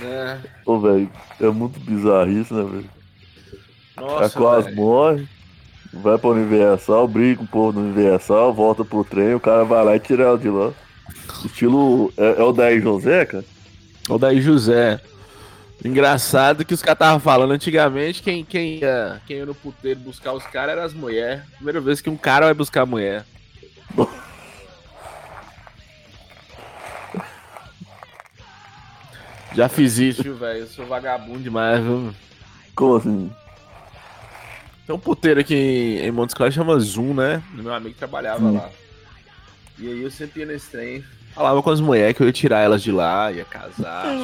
Né? Ô, velho, é muito bizarro isso, né, velho? Nossa, A quase velho. morre, vai pra Universal, briga com o povo do Universal, volta pro trem, o cara vai lá e tira ela de lá. Estilo. É, é o Daí José, cara? O daí José. Engraçado que os caras estavam falando antigamente, quem, quem, ia, quem ia no puteiro buscar os caras eram as mulheres. Primeira vez que um cara vai buscar a mulher. Já fiz isso, velho? Eu sou vagabundo demais, viu? Como assim? Tem um puteiro aqui em Montes Claros chama Zoom, né? Meu amigo trabalhava lá. E aí eu sempre ia nesse trem. Falava com as mulheres que eu ia tirar elas de lá, ia casar.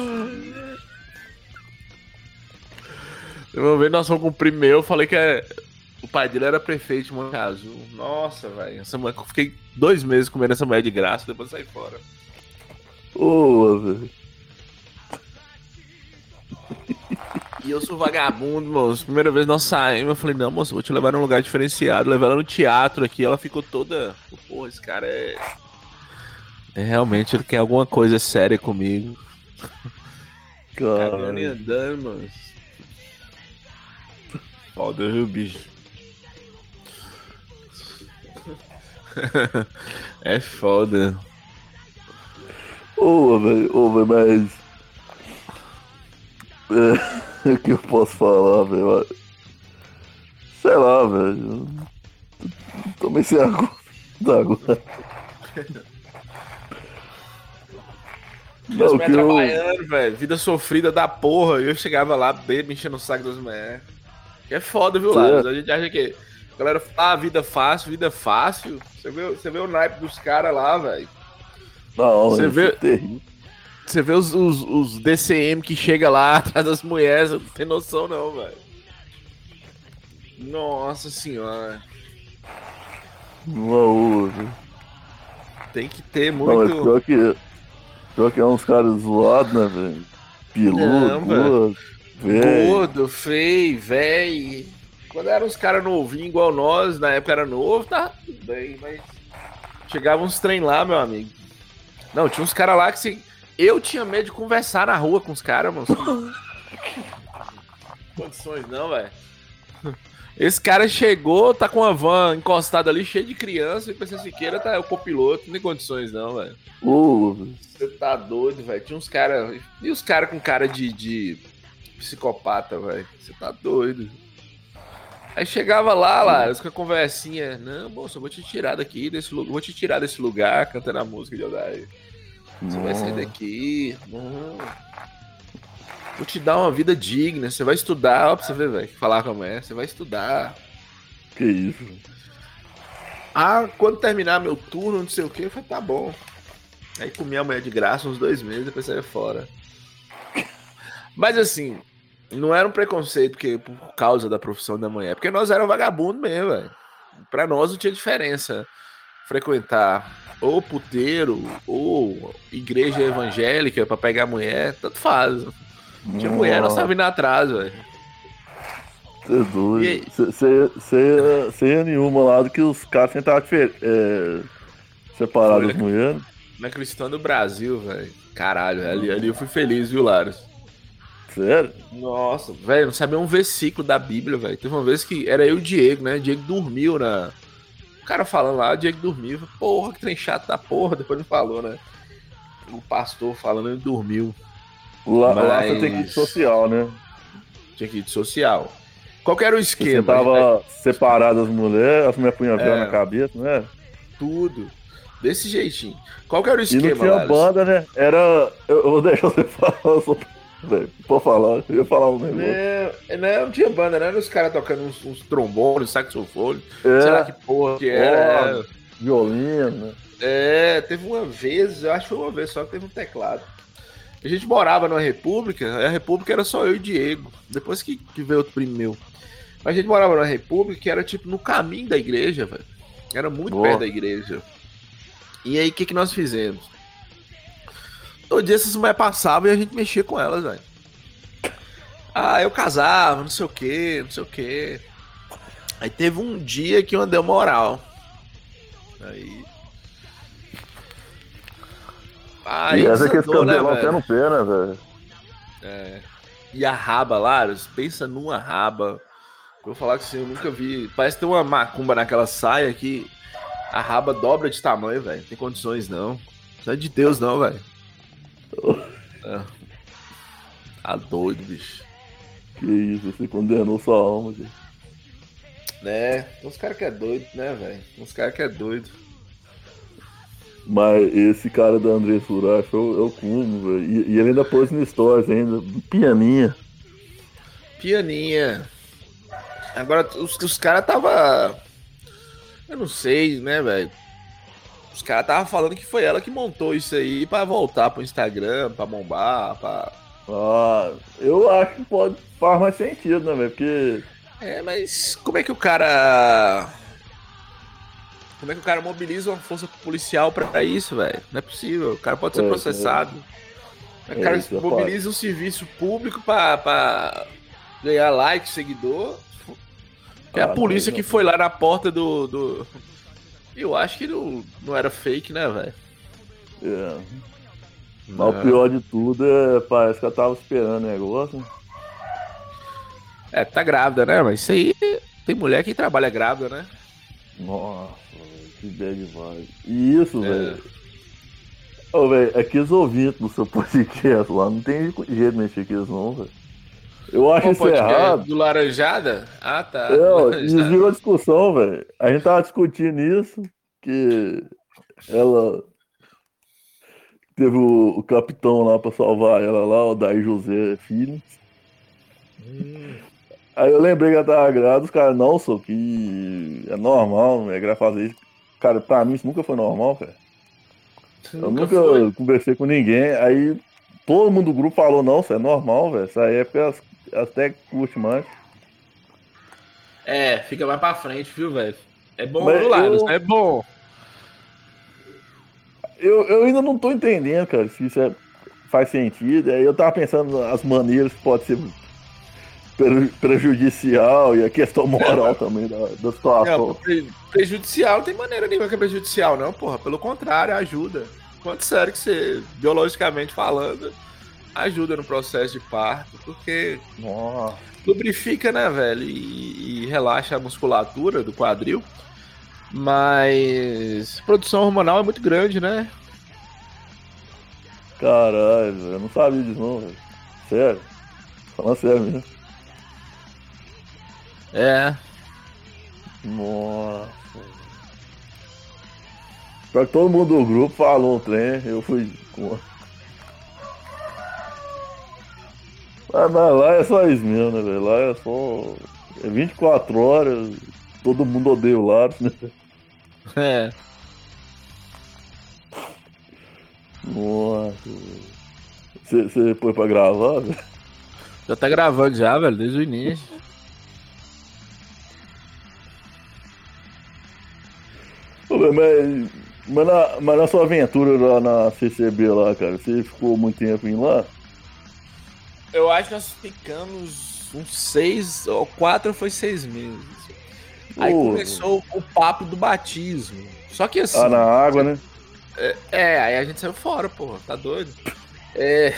Uma vez nós fomos com o primo meu, eu falei que é- o pai dele era prefeito de Monte Azul. Nossa, velho. Essa mulher, eu fiquei dois meses comendo essa mulher de graça, depois saí fora. Ô, velho. E eu sou vagabundo, moço. Primeira vez nós saímos, eu falei, não, moço, vou te levar num lugar diferenciado. Levar ela no teatro aqui, ela ficou toda. Porra, esse cara é. É realmente, ele quer alguma coisa séria comigo. Cagando e andando, mano. Foda, viu, bicho? é foda. ô, velho, ô, velho, mas. É, o que eu posso falar, velho? Sei lá, velho. Tomei sem água. Agora. Não, que eu. trabalhando, velho. Vida sofrida da porra. E eu chegava lá, bebo, enchendo o saco das mulheres. Que é foda, viu, Certo. Lázaro? A gente acha que. A galera fala, ah, vida fácil, vida fácil. Você vê, você vê o naipe dos caras lá, velho. Não, Você vê- é terrível. Você vê os, os, os DCM que chega lá atrás das mulheres, não tem noção não, velho. Nossa senhora. Não ouve. Tem que ter Não, mas muito. pior que. Pior que é uns caras zoados, né, velho? Não, Piludo, velho. Gordo, feio, velho. Quando eram uns caras novinhos igual nós, na época era novo, tá tudo bem, mas. Chegava uns trem lá, meu amigo. Não, tinha uns caras lá que se. Eu tinha medo de conversar na rua com os caras, mano. Condições não, velho. Esse cara chegou, tá com a van encostada ali, cheia de criança, e pensei Siqueira tá é o copiloto, não tem condições não, velho. Velho. Você tá doido, velho. Tinha uns caras. E os caras com cara de, de psicopata, velho. Você tá doido. Aí chegava lá, lá, com a conversinha. Não, moço, eu vou te tirar daqui, desse lugar. Vou te tirar desse lugar, cantando a música de Odair. Você vai sair daqui. Não. Vou te dar uma vida digna. Você vai estudar, ó, pra você ver, velho. Falar como é. Você vai estudar. Que isso? Ah, quando terminar meu turno, não sei o que, eu falei, tá bom. Aí comi a mulher de graça uns dois meses, depois saía fora. Mas assim, não era um preconceito porque, por causa da profissão da mulher, porque nós éramos vagabundos mesmo, velho. Pra nós não tinha diferença frequentar ou puteiro ou igreja evangélica pra pegar mulher, tanto faz. Tinha mulher, nós tava indo atrás, velho. Você é doido. Você ia nenhuma lá do que os caras tentavam difer- é, separar Foi, das né? mulheres. Na Cristã do Brasil, velho. Caralho, ali, ali eu fui feliz, viu, Laros? Sério? Nossa, velho, não sabia um versículo da Bíblia, velho. Teve uma vez que era eu e o Diego, né? O Diego dormiu na. O cara falando lá, o Diego dormiu. Porra, que trem chato da porra. Depois ele falou, né? O pastor falando, ele dormiu. Lá, lá Mas- você tem que ir social, né? Tinha que ir de social. Qual que era o Você esquema? tava separado das mulheres, as mulheres punham É. na cabeça, né? Tudo. Desse jeitinho. Qual que era o E esquema, não tinha banda, né? Era. Eu, vou deixar você falar. Só... Velho, Pode falar, eu ia falar um negócio. Não, não, não tinha banda, não era os caras tocando uns, uns trombones, saxofone. É, Sei lá que porra que era. Ó. violino, né? É, teve uma vez, eu acho que foi uma vez só que teve um teclado. A gente morava numa república, a república era só eu e Diego, depois que, que veio outro primo meu. Mas a gente morava numa república que era tipo no caminho da igreja, velho. Era muito Boa. perto da igreja. E aí, o que, que nós fizemos? Todo dia essas mulheres passavam e a gente mexia com elas, velho. Ah, eu casava, não sei o que, não sei o que. Aí teve um dia que eu andei uma oral. Aí. Aí e essa que esse né, cabelão até no pé, né, velho? É. E a raba, Laros, pensa numa raba. Vou falar que assim, eu nunca vi. Parece ter uma macumba naquela saia que a raba dobra de tamanho, velho. Não tem condições, não. Não é de Deus, não, velho. É. Tá doido, bicho. Que isso, você condenou sua alma, gente. Né? Tem uns caras que é doido, né, velho? Tem uns caras que é doido. Mas esse cara da André Suracho é o, é o cúmulo, velho. E, e ele ainda pôs no stories ainda, pianinha. Pianinha. Agora, os, os caras tava. Eu não sei, né, velho? Os caras tava falando que foi ela que montou isso aí pra voltar pro Instagram, pra bombar, pra. Ah, eu acho que pode faz mais sentido, né, velho? Porque. É, mas como é que o cara. Como é que o cara mobiliza uma força policial pra isso, velho? Não é possível. O cara pode ser É, processado. O É, cara isso é mobiliza um serviço público pra, pra ganhar like, seguidor. É a Ah, polícia não, que não. foi lá na porta do. do... Eu acho que não, não era fake, né, velho? É. Mas o pior de tudo é. Parece que ela tava esperando o negócio. É, tá grávida, né? Mas isso aí tem mulher que trabalha grávida, né? Nossa, que bad vibe. E isso, É. velho. Ô, velho, aqueles ouvintes do seu podcast lá, não tem jeito de mexer com eles, não, velho. Eu acho Qual isso errado. Do Laranjada? Ah, tá. É, ó, Laranjada. isso virou discussão, velho. A gente tava discutindo isso, que ela teve o, o capitão lá pra salvar ela lá, o Daí José Filho. Hum, Aí eu lembrei que ela tava grávida, os caras, não, só que é normal, não é grave fazer isso. Cara, pra mim isso nunca foi normal, cara. Eu nunca conversei com ninguém, aí todo mundo do grupo falou, não, isso é normal, velho. Essa época até curtem mais. É, fica mais pra frente, viu, velho? É bom Mas do lado, eu- é bom. Eu, eu ainda não tô entendendo, cara, se isso é- faz sentido. Aí eu tava pensando as maneiras que pode ser pre- prejudicial e a questão moral também da, da Não, situação. pre- prejudicial não tem maneira nenhuma que é prejudicial, não, porra. Pelo contrário, ajuda. Quanto sério que você, biologicamente falando, ajuda no processo de parto, porque Nossa. lubrifica, né, velho? E, e relaxa a musculatura do quadril. Mas produção hormonal é muito grande, né? Caralho, eu não sabia disso não, velho. Sério. Falando sério mesmo. É. Nossa. Que todo mundo do grupo falou um trem, eu fui com. Ah, mas lá é só isso mesmo, né, velho? Lá é só. É 24 horas, todo mundo odeia o Laros, né? É. Nossa. Você pôs pra gravar, velho? Já tá gravando já, velho, desde o início. Mas, mas, na, mas na sua aventura lá na CCB lá, cara, você ficou muito tempo em lá? Eu acho que nós ficamos uns seis ou quatro foi seis meses. Aí Pô. começou o papo do batismo. Só que assim. Ah, na água, né? É, aí a gente saiu fora, porra, tá doido? É,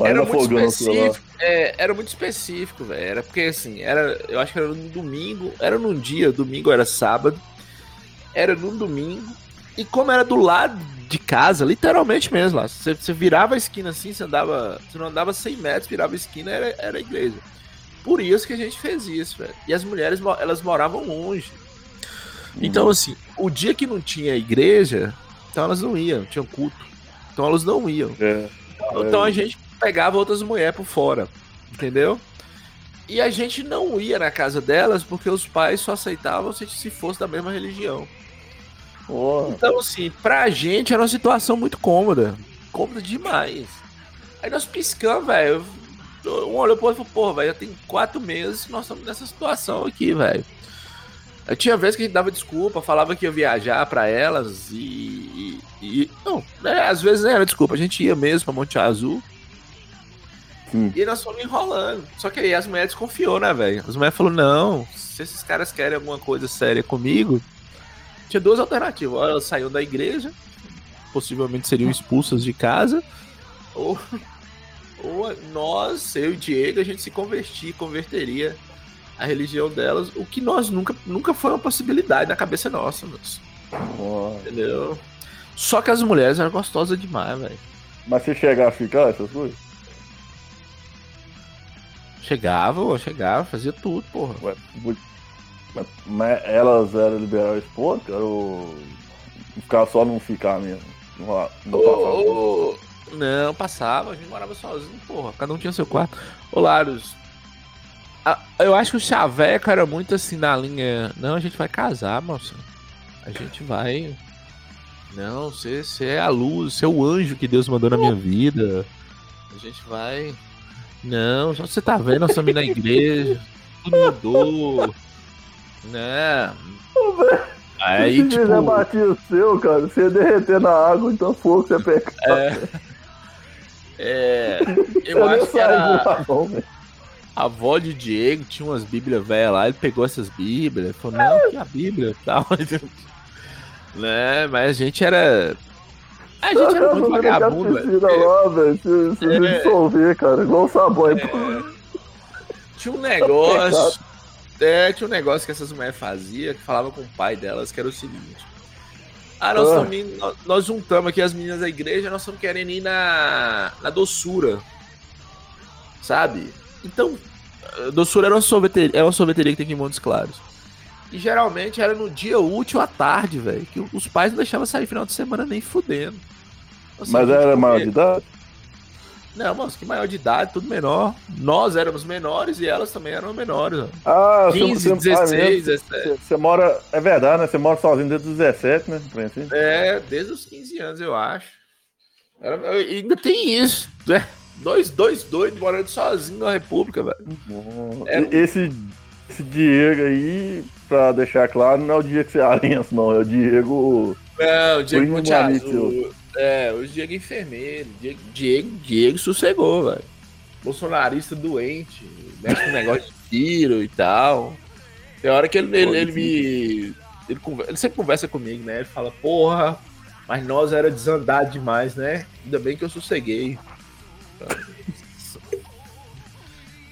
era muito específico. É, era muito específico, velho. Era porque assim, era, eu acho que era no domingo, era num dia, domingo era sábado. Era num domingo. E como era do lado de casa, literalmente mesmo lá. Você, você virava a esquina assim, você andava. Você não andava 100 metros, virava a esquina, era, era a igreja. Por isso que a gente fez isso, velho. E as mulheres, elas moravam longe. Então, assim, o dia que não tinha igreja, então elas não iam, tinham culto. Então elas não iam. É. Então a gente pegava outras mulheres por fora, entendeu? E a gente não ia na casa delas porque os pais só aceitavam se se fosse da mesma religião. Ó, Então, assim, pra gente era uma situação muito cômoda. Cômoda demais. Aí nós piscamos, velho. Um olhou pro outro e falou, porra, velho, já tem quatro meses que nós estamos nessa situação aqui, velho. Tinha vezes que a gente dava desculpa, falava que ia viajar pra elas e. e- e- não, né, às vezes não era desculpa, a gente ia mesmo pra Monte Azul. Sim. E nós fomos enrolando. Só que aí as mulheres desconfiou, né, velho? As mulheres falaram: não, se esses caras querem alguma coisa séria comigo, tinha duas alternativas. Ou elas saíam da igreja, possivelmente seriam expulsas de casa, ou, ou nós, eu e Diego, a gente se convertir, converteria a religião delas, o que nós nunca, nunca foi uma possibilidade na cabeça nossa, moço. Entendeu? Só que as mulheres eram gostosas demais, velho. Mas você chegar a ficar essas coisas? Chegava, chegava, fazia tudo, porra. Ué, mas, mas elas eram liberais ponto, cara, ou ficar só não ficar mesmo? Não, não, ô, não, passava, a gente morava sozinho, porra. Cada um tinha seu quarto. Ô, Laros, eu acho que o Chaveco era muito assim na linha. Não, a gente vai casar, moça. A gente vai. Não, você, você é a luz, você é o anjo que Deus mandou na minha vida. A gente vai. Não, só você tá vendo, nós estamos na igreja. Tudo mudou. Né? Aí, Se tipo... batia o seu, cara, você ia derreter na água, então fogo você ia pegar. É. É. Eu, eu acho que era. A avó de Diego tinha umas bíblias velhas lá, ele pegou essas bíblias, falou, não, que a bíblia tal. né? Mas a gente era. A gente era muito vagabundo, velho. lá, velho. Se, se é... dissolver, cara, igual o sabão. É... Tinha um negócio. É, tinha um negócio que essas mulheres faziam, que falava com o pai delas, que era o seguinte. Ah, nós, ah. nós, nós juntamos aqui as meninas da igreja, nós estamos querendo ir na, na doçura. Sabe? Então, doçura era uma sorveteria, é uma sorveteria que tem aqui em Montes Claros. E geralmente era no dia útil à tarde, velho. Que os pais não deixavam sair final de semana nem fudendo. Mas era maior de idade? Não, moço, que maior de idade, tudo menor. Nós éramos menores e elas também eram menores. Ó. Ah, 15, você, 16, 17. Você, mora. É verdade, né? Você mora sozinho desde os 17, né? Assim. É, desde os 15 anos, eu acho. Era, ainda tem isso, né? Dois, dois doidos morando sozinho na República, velho. É... Esse, esse Diego aí, pra deixar claro, não é o Diego Cearense, não. É o Diego. Não, o Diego Monte Azul. É, o Diego enfermeiro. Diego, Diego, Diego sossegou, velho. Bolsonarista doente. Mexe com negócio de tiro e tal. Tem hora que ele, ele, ele me. Ele, ele sempre conversa comigo, né? Ele fala, porra, mas nós era desandado demais, né? Ainda bem que eu sosseguei.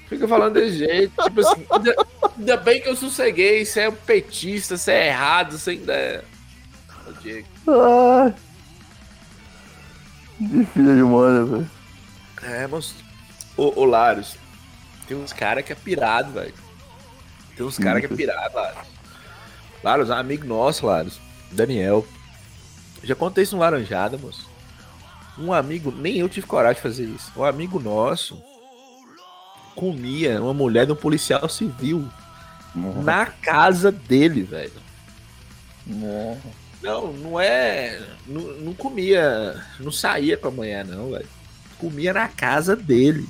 Fica falando desse jeito, tipo assim, ainda, ainda, bem que eu sosseguei, você é um petista, você é errado, você ainda é. Diego. Ah, de filha de mano, velho. É, mas. Ô, ô Laros, tem uns caras que é pirado, velho. Tem uns caras que é pirado, Laros. Laros, um amigo nosso, Laros, Daniel. Já contei isso no Laranjada, moço. Um amigo, nem eu tive coragem de fazer isso. Um amigo nosso comia uma mulher de um policial civil uhum. na casa dele, velho. Uhum. Não, não é. Não, não, comia. Não saía com a mulher, não, velho. Comia na casa dele.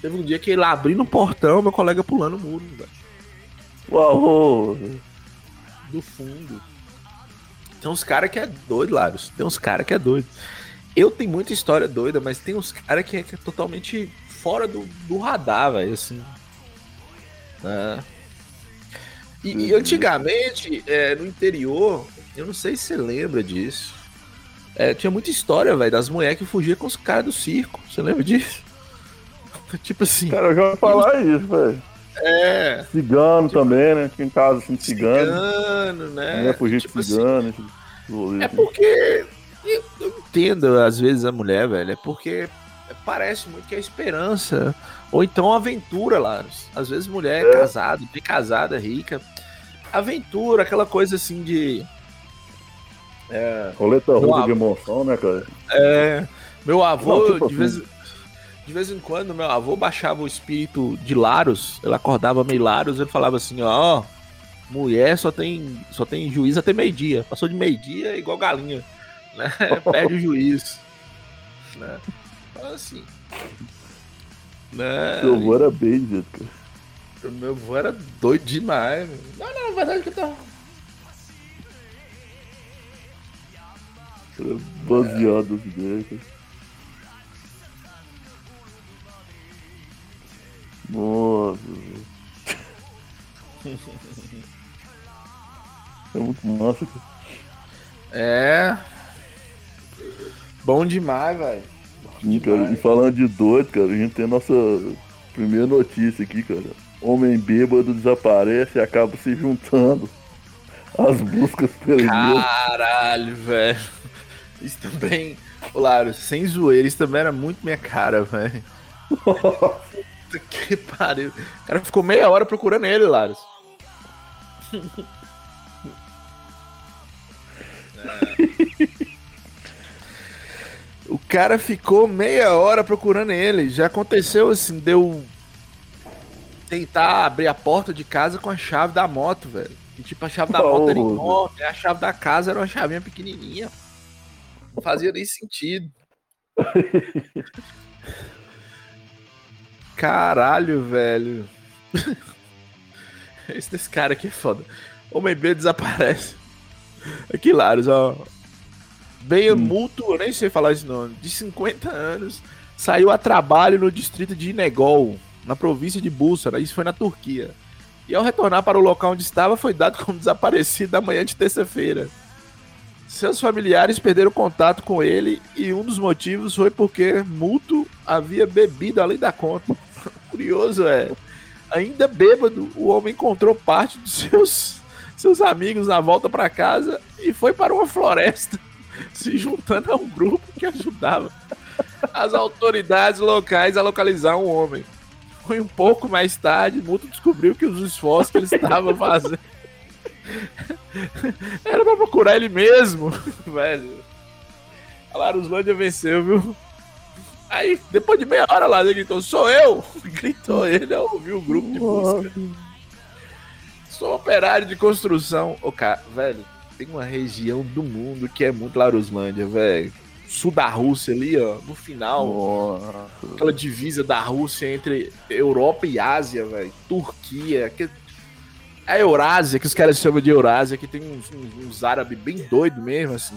Teve um dia que ele abriu no portão, meu colega pulando o muro, velho. Uau! Do fundo. Tem uns caras que é doido, Laros. Tem uns caras que é doido. Eu tenho muita história doida, mas tem uns caras que, é, que é totalmente fora do, do radar, velho, assim. É. E, e, uhum. antigamente, é, no interior, eu não sei se você lembra disso. É, tinha muita história, velho, das mulheres que fugiam com os caras do circo. Você lembra disso? tipo assim. Cara, eu já vou falar isso, velho. É. Cigano tipo, também, né? Tinha em casa assim, cigano. Cigano, né? Ia fugir tipo cigano. Assim, é porque. Eu, eu entendo, às vezes, a mulher, velho. É porque parece muito que é esperança. Ou então aventura lá. Às vezes mulher é. casada, bem casada, rica. Aventura, aquela coisa assim de. É, Roleta russa de emoção, né, cara? É. Meu avô, Não, tipo de, vez, assim. de vez em quando, meu avô baixava o espírito de Laros. Ele acordava meio Laros, ele falava assim, ó. Mulher só tem, só tem juiz até meio-dia. Passou de meio-dia é igual galinha. Né? Perde o juiz. Né? assim. Né? Seu avô era bem, cara. Meu avô era doido demais. Não, não, na verdade que eu tava. Baseado as ideias, cara. Nossa, É muito massa, cara. É. Bom demais, velho. Sim, cara. E falando de doido, cara, a gente tem a nossa primeira notícia aqui, cara. Homem bêbado desaparece e acaba se juntando às buscas pelo Caralho, velho. Isso também. Claro, sem zoeira, isso também era muito minha cara, velho. Puta que pariu. O cara ficou meia hora procurando ele, Laros. O cara ficou meia hora procurando ele. Já aconteceu assim, deu. Tentar abrir a porta de casa com a chave da moto, velho. E tipo, a chave da moto era enorme, a chave da casa era uma chavinha pequenininha. Não fazia nem sentido. Caralho, velho. Esse desse cara aqui é foda. Homem B desaparece. Aqui, Laros, ó. Bem hum. Multo, eu nem sei falar esse nome, de 50 anos, saiu a trabalho no distrito de Inegol, na província de Bússara. Isso foi na Turquia. E ao retornar para o local onde estava, foi dado como desaparecido na manhã de terça-feira. Seus familiares perderam contato com ele e um dos motivos foi porque Multo havia bebido além da conta. Curioso é, ainda bêbado, o homem encontrou parte dos seus, seus amigos na volta para casa e foi para uma floresta, se juntando a um grupo que ajudava as autoridades locais a localizar um homem. Foi um pouco mais tarde, Multo descobriu que os esforços que ele estava fazendo era pra procurar ele mesmo, velho. A Laruslândia venceu, viu? Aí, depois de meia hora lá, ele gritou, sou eu! Gritou ele, eu ouvi o grupo de busca. Sou operário de construção. Ô, cara, velho, tem uma região do mundo que é muito Laruslândia, velho. Sul da Rússia ali, ó, no final. Nossa. Aquela divisa da Rússia entre Europa e Ásia, velho. Turquia. Que... A Eurásia, que os caras chamam de Eurásia, que tem uns, uns, uns árabes bem doidos mesmo, assim.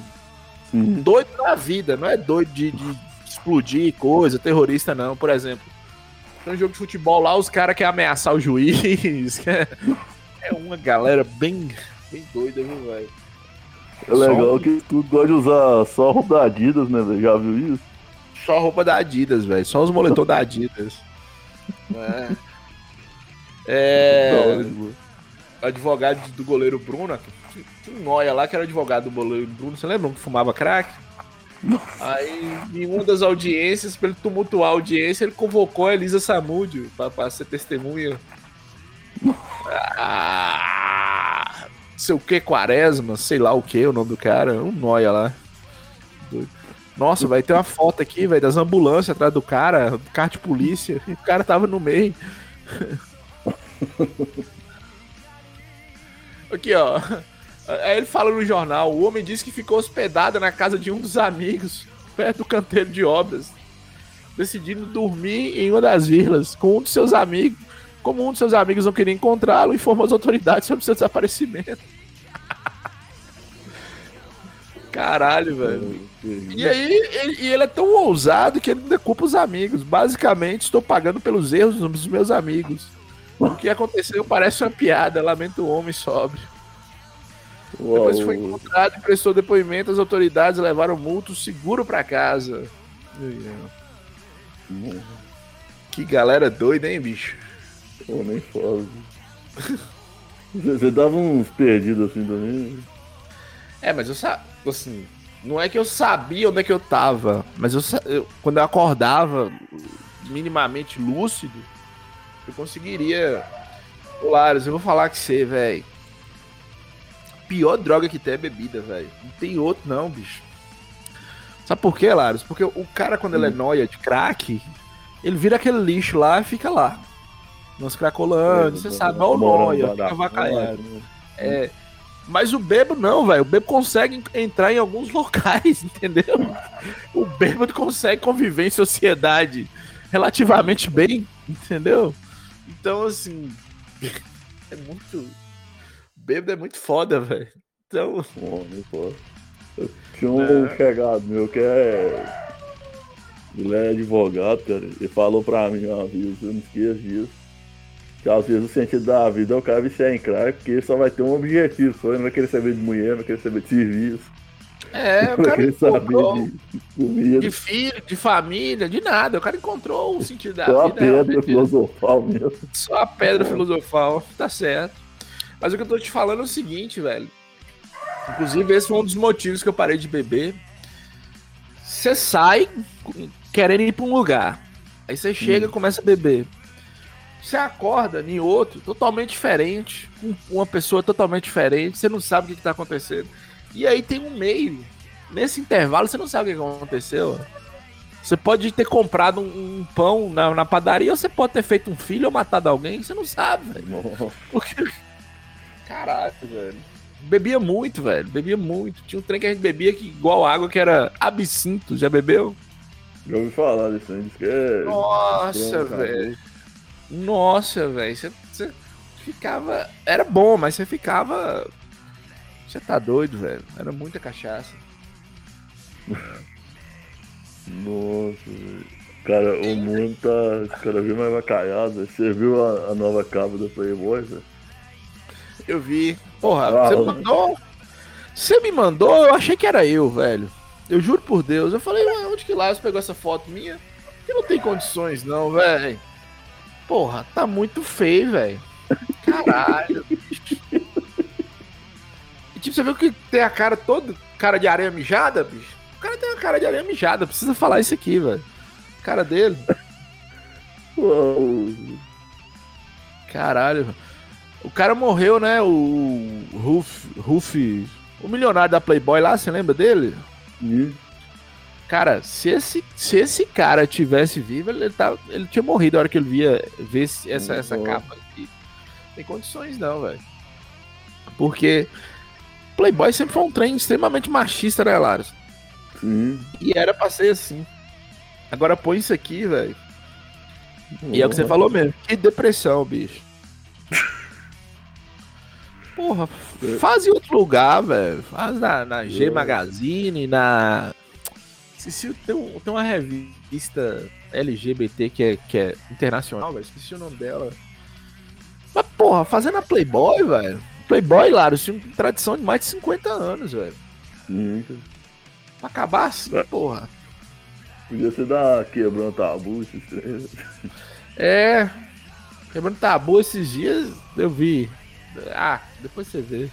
Sim. Doido na vida, não é doido de, de explodir coisa, terrorista não, por exemplo. Tem um jogo de futebol lá, os caras querem ameaçar o juiz. é uma galera bem, bem doida, viu, velho? É legal que tu gosta de usar só roupa da Adidas, né, velho? Já viu isso? Só roupa da Adidas, velho. Só os moletons da Adidas. É. é... Advogado do goleiro Bruno, um noia lá que era advogado do goleiro Bruno. Você lembra que fumava crack? Aí, em uma das audiências, para ele tumultuar a audiência, ele convocou a Elisa Samúdio para ser testemunha. Ah, sei o que, Quaresma, sei lá o que, o nome do cara, um noia lá. Nossa, vai ter uma foto aqui, velho, das ambulâncias atrás do cara, do carro de polícia, e o cara tava no meio. aqui, ó. Aí ele fala no jornal: o homem disse que ficou hospedado na casa de um dos amigos, perto do canteiro de obras, decidindo dormir em uma das vilas com um dos seus amigos. Como um dos seus amigos não queria encontrá-lo, informou as autoridades sobre seu desaparecimento. Caralho, velho. E aí, ele, e ele é tão ousado que ele ainda culpa os amigos. Basicamente, estou pagando pelos erros dos meus amigos. O que aconteceu parece uma piada. Lamento o homem sóbrio. Uou. Depois foi encontrado e prestou depoimento, as autoridades levaram multo seguro para casa. Que galera doida, hein, bicho? Pô, nem foda. Você dava uns perdidos assim também? É, mas eu sabia, assim, não é que eu sabia onde é que eu tava, mas eu, eu quando eu acordava minimamente lúcido, eu conseguiria. Lares, eu vou falar que você, velho pior droga que tem é bebida, velho. Não tem outro, não, bicho. Sabe por quê, Laros? Porque o cara, quando hum. ele é hum. noia de crack, ele vira aquele lixo lá e fica lá. Nos cracolando, você sabe, é o noia, fica avacalhando. É. Mas o bebo não, velho. O bebo consegue entrar em alguns locais, entendeu? O bêbado consegue conviver em sociedade relativamente bem, entendeu? Então, assim, é muito bêbado é muito foda, velho. Então. Homem, pô. Eu tinha um é. chegado meu que é. Ele é advogado, cara. Ele falou pra mim uma vez, eu não esqueço disso. Que às vezes o sentido da vida é o cara viciar em crack, porque ele só vai ter um objetivo, só ele não vai querer saber de mulher, não vai querer saber de serviço. É, o cara encontrou de, de, filho, de família, de nada. O cara encontrou o sentido da Só vida. Só a pedra filosofal mesmo. Só a pedra é. filosofal, tá certo. Mas o que eu tô te falando é o seguinte, velho. Inclusive, esse foi um dos motivos que eu parei de beber. Você sai querendo ir pra um lugar. Aí você chega e hum. começa a beber. Você acorda em outro, totalmente diferente, com uma pessoa totalmente diferente, você não sabe o que, está acontecendo. E aí tem um meio. Nesse intervalo, você não sabe o que aconteceu. Você pode ter comprado um, um pão na, na, padaria, ou você pode ter feito um filho ou matado alguém, você não sabe, velho. Porque... Caralho, velho. Bebia muito, velho. Bebia muito. Tinha um trem que a gente bebia que, igual água, que era absinto. Já bebeu? Já ouvi falar disso aí. É... Nossa, velho. Nossa, velho. Você, você ficava. Era bom, mas você ficava. Você tá doido, velho. Era muita cachaça. Nossa, velho. Cara, o mundo tá cada vez mais vacaiado. Você viu a, a nova capa do Playboy, velho? Eu vi. Porra, ah, você mandou? Você me mandou? Eu achei que era eu, velho. Eu juro por Deus. Eu falei, onde que Lars pegou essa foto minha? Que não tem condições, não, velho. Porra, tá muito feio, velho. Caralho. e tipo, você viu que tem a cara toda, cara de areia mijada, bicho? O cara tem uma cara de areia mijada, precisa falar isso aqui, velho. Cara dele. Caralho. O cara morreu, né? O Ruf, Ruf, o milionário da Playboy lá, você lembra dele? Sim. Cara, se esse, se esse cara tivesse vivo, ele, tá, ele tinha morrido a hora que ele via ver essa, essa capa aqui. Tem condições não, velho. Porque Playboy sempre foi um trem extremamente machista, né, Laros? Sim. E era pra ser assim. Agora põe isso aqui, velho. E é o que você falou mesmo. Que depressão, bicho. Porra, faz em outro lugar, velho. Faz na, na G Magazine, na Esqueci, tem, um, tem uma revista LGBT que é, que é internacional, velho. Esqueci o nome dela. Mas, porra, fazendo a Playboy, velho. Playboy, Laro, tinha tradição de mais de 50 anos, velho. Hum. Pra acabar assim, é. porra. Podia ser da quebrando tabu esses três. É. Quebrando tabu esses dias eu vi. Ah, depois você vê.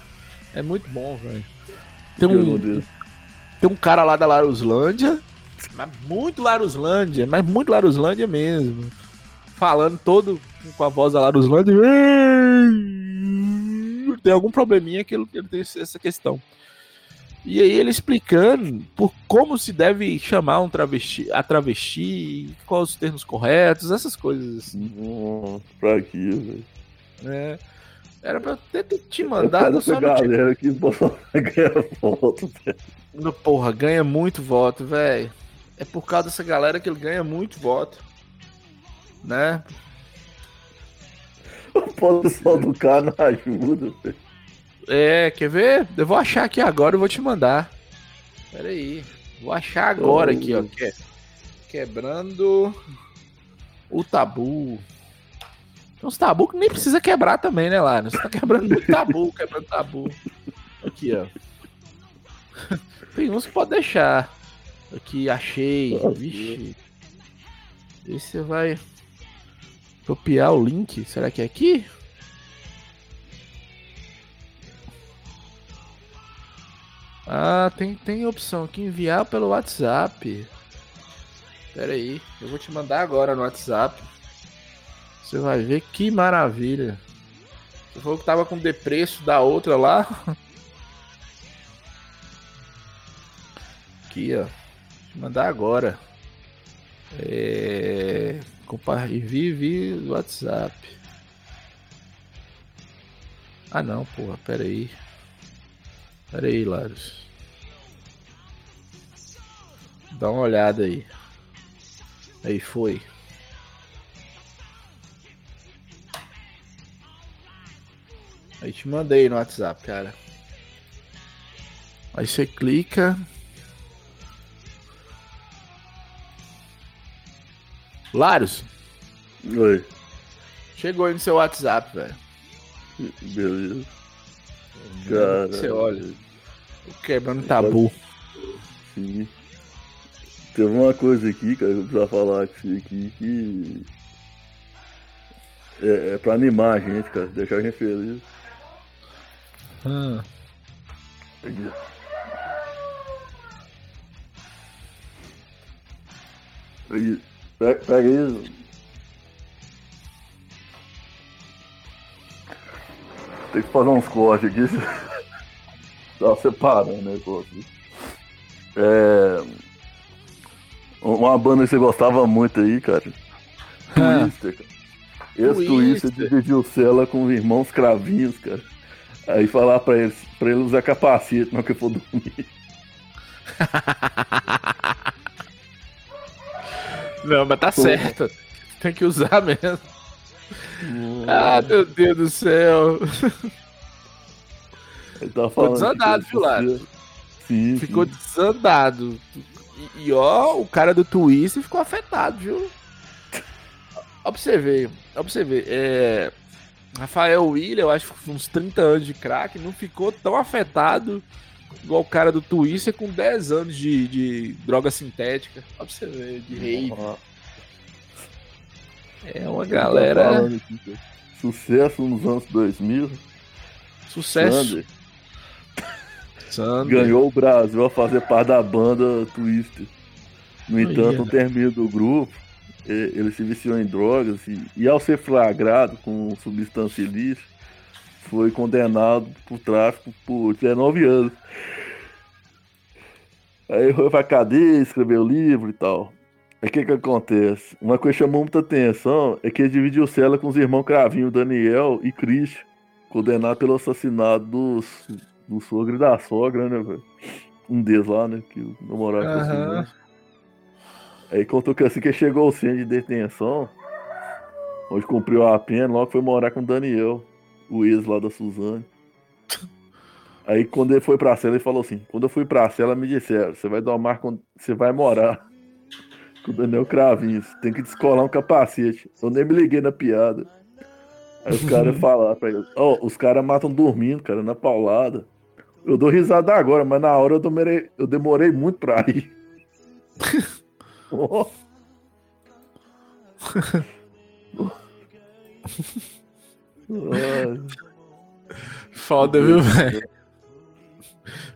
É muito bom, velho. Tem um, tem um cara lá da Laruslândia, mas muito Laruslândia, mas muito Laruslândia mesmo. Falando todo com a voz da Laruslândia. Tem algum probleminha que ele, ele tem essa questão. E aí ele explicando por como se deve chamar um travesti, a travesti, quais os termos corretos, essas coisas assim. Nossa, pra quê, velho? É. Era pra ter te mandado só galera que ganha foto, velho. Porra, ganha muito voto, velho. É por causa dessa galera que ele ganha muito voto. Né? O posição do cara não ajuda. É, quer ver? Eu vou achar aqui agora e vou te mandar. Pera aí. Vou achar agora oh. aqui, ó. Que... Quebrando o tabu. Tem uns tabu que nem precisa quebrar também, né, Lana? Você tá quebrando muito tabu, quebrando tabu. Aqui, ó. Tem uns que pode deixar. Aqui, achei. Vixe. Esse você vai copiar o link. Será que é aqui? Ah, tem, tem opção aqui enviar pelo WhatsApp. Pera aí, eu vou te mandar agora no WhatsApp. Você vai ver que maravilha. Você falou que tava com depreço da outra lá. aqui, ó. Vou mandar agora. É... Compartilhe via WhatsApp. Ah não, porra, pera aí. Pera aí, Laros. Dá uma olhada aí. Aí foi. Aí te mandei no WhatsApp, cara. Aí você clica. Larios. Oi. Chegou aí no seu WhatsApp, velho. Beleza. Cara. Você olha. Quebrando tabu. Sim. Teve uma coisa aqui, cara, que eu preciso falar aqui que. É, é pra animar a gente, cara, deixar a gente feliz. Hum. Aqui. Aí, pega, pega isso. Tem que fazer uns cortes aqui. Tá separando, né, corte. É. Uma banda que você gostava muito aí, cara. Twister, cara. Esse Twister dividiu cela com irmãos cravinhos, cara. Aí falar pra eles, pra eles usar capacete não que for dormir. Não, mas tá Pô. certo. Tem que usar mesmo. Ah, meu Deus do céu. Ficou desandado, viu, Lara? Sim. Ficou sim. desandado. E, e, ó, o cara do Twist ficou afetado, viu? Você ver. É... Rafael William, eu acho que uns 30 anos de crack, não ficou tão afetado igual o cara do Twister com 10 anos de, de droga sintética. Pra você ver, de rave. É uma galera. Aqui, Sucesso nos anos 2000. Sucesso. Ganhou o Brasil a fazer parte da banda Twister. No entanto, no término do grupo, ele se viciou em drogas e, e ao ser flagrado com substância ilícita, foi condenado por tráfico por 19 anos. Aí foi pra cadeia, escreveu livro e tal. Aí o que que acontece? Uma coisa que chamou muita atenção é que ele dividiu cela com os irmãos Cravinho, Daniel e Christian, condenado pelo assassinato dos, do sogro e da sogra, né, velho? Um deles lá, né, que namorava uhum. com os Aí contou que assim que chegou ao centro de detenção, onde cumpriu a pena, logo foi morar com o Daniel, o ex lá da Suzane. Aí quando ele foi pra cela, ele falou assim, quando eu fui pra cela, me disseram, você vai domar quando você vai morar com o Daniel Cravinhos. Tem que descolar um capacete. Eu nem me liguei na piada. Aí os caras falaram pra ele: Ó, oh, os caras matam dormindo, cara, na paulada. Eu dou risada agora, mas na hora eu demorei, eu demorei muito pra ir. oh. Foda, viu, velho?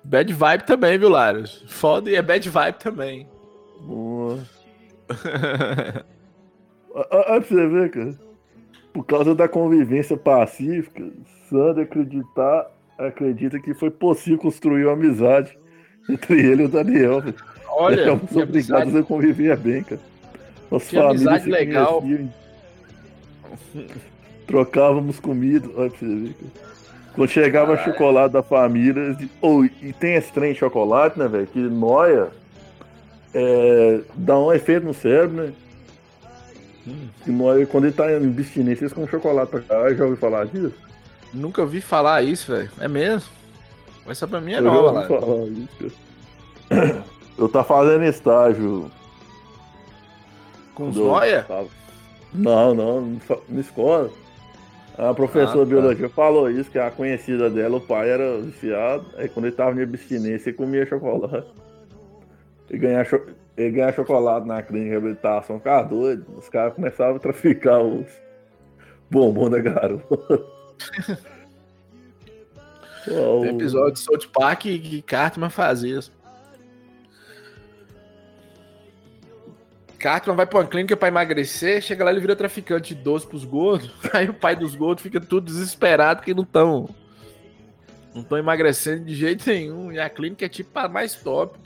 Bad vibe também, viu, Laros? Foda e é bad vibe também. Boa. Olha pra você ver, cara. Por causa da convivência pacífica, Sander acreditar, acredita que foi possível construir uma amizade entre ele e o Daniel. Olha, Fomos obrigados amizade... a conviver bem, cara. Nossa que amizade legal. Trocávamos comida. Olha pra você ver, cara. Quando chegava Caralho. chocolate da família, oh, e tem esse trem de chocolate, né, velho? Que noia é, dá um efeito no cérebro, né? Hum. quando ele tá em abstinência, eles comem chocolate pra cá. Já ouviu falar disso? Nunca ouvi falar isso, velho. É mesmo? Essa pra mim é eu nova, lá. Eu tá fazendo estágio. Com os noia? Não, não, na escola. A professora ah, de biologia tá. falou isso, que a conhecida dela, o pai era viciado, aí quando ele tava em abstinência, ele comia chocolate e ganhar, cho e ganhar chocolate na clínica de reabilitação, cara doido. Os caras começavam a traficar os bombons da garota. Tem episódio de South Park que Cartman fazia isso. Cartman vai pra uma clínica pra emagrecer, chega lá ele vira traficante de doce pros gordos. Aí o pai dos gordos fica tudo desesperado que não estão não estão emagrecendo de jeito nenhum. E a clínica é tipo a mais top.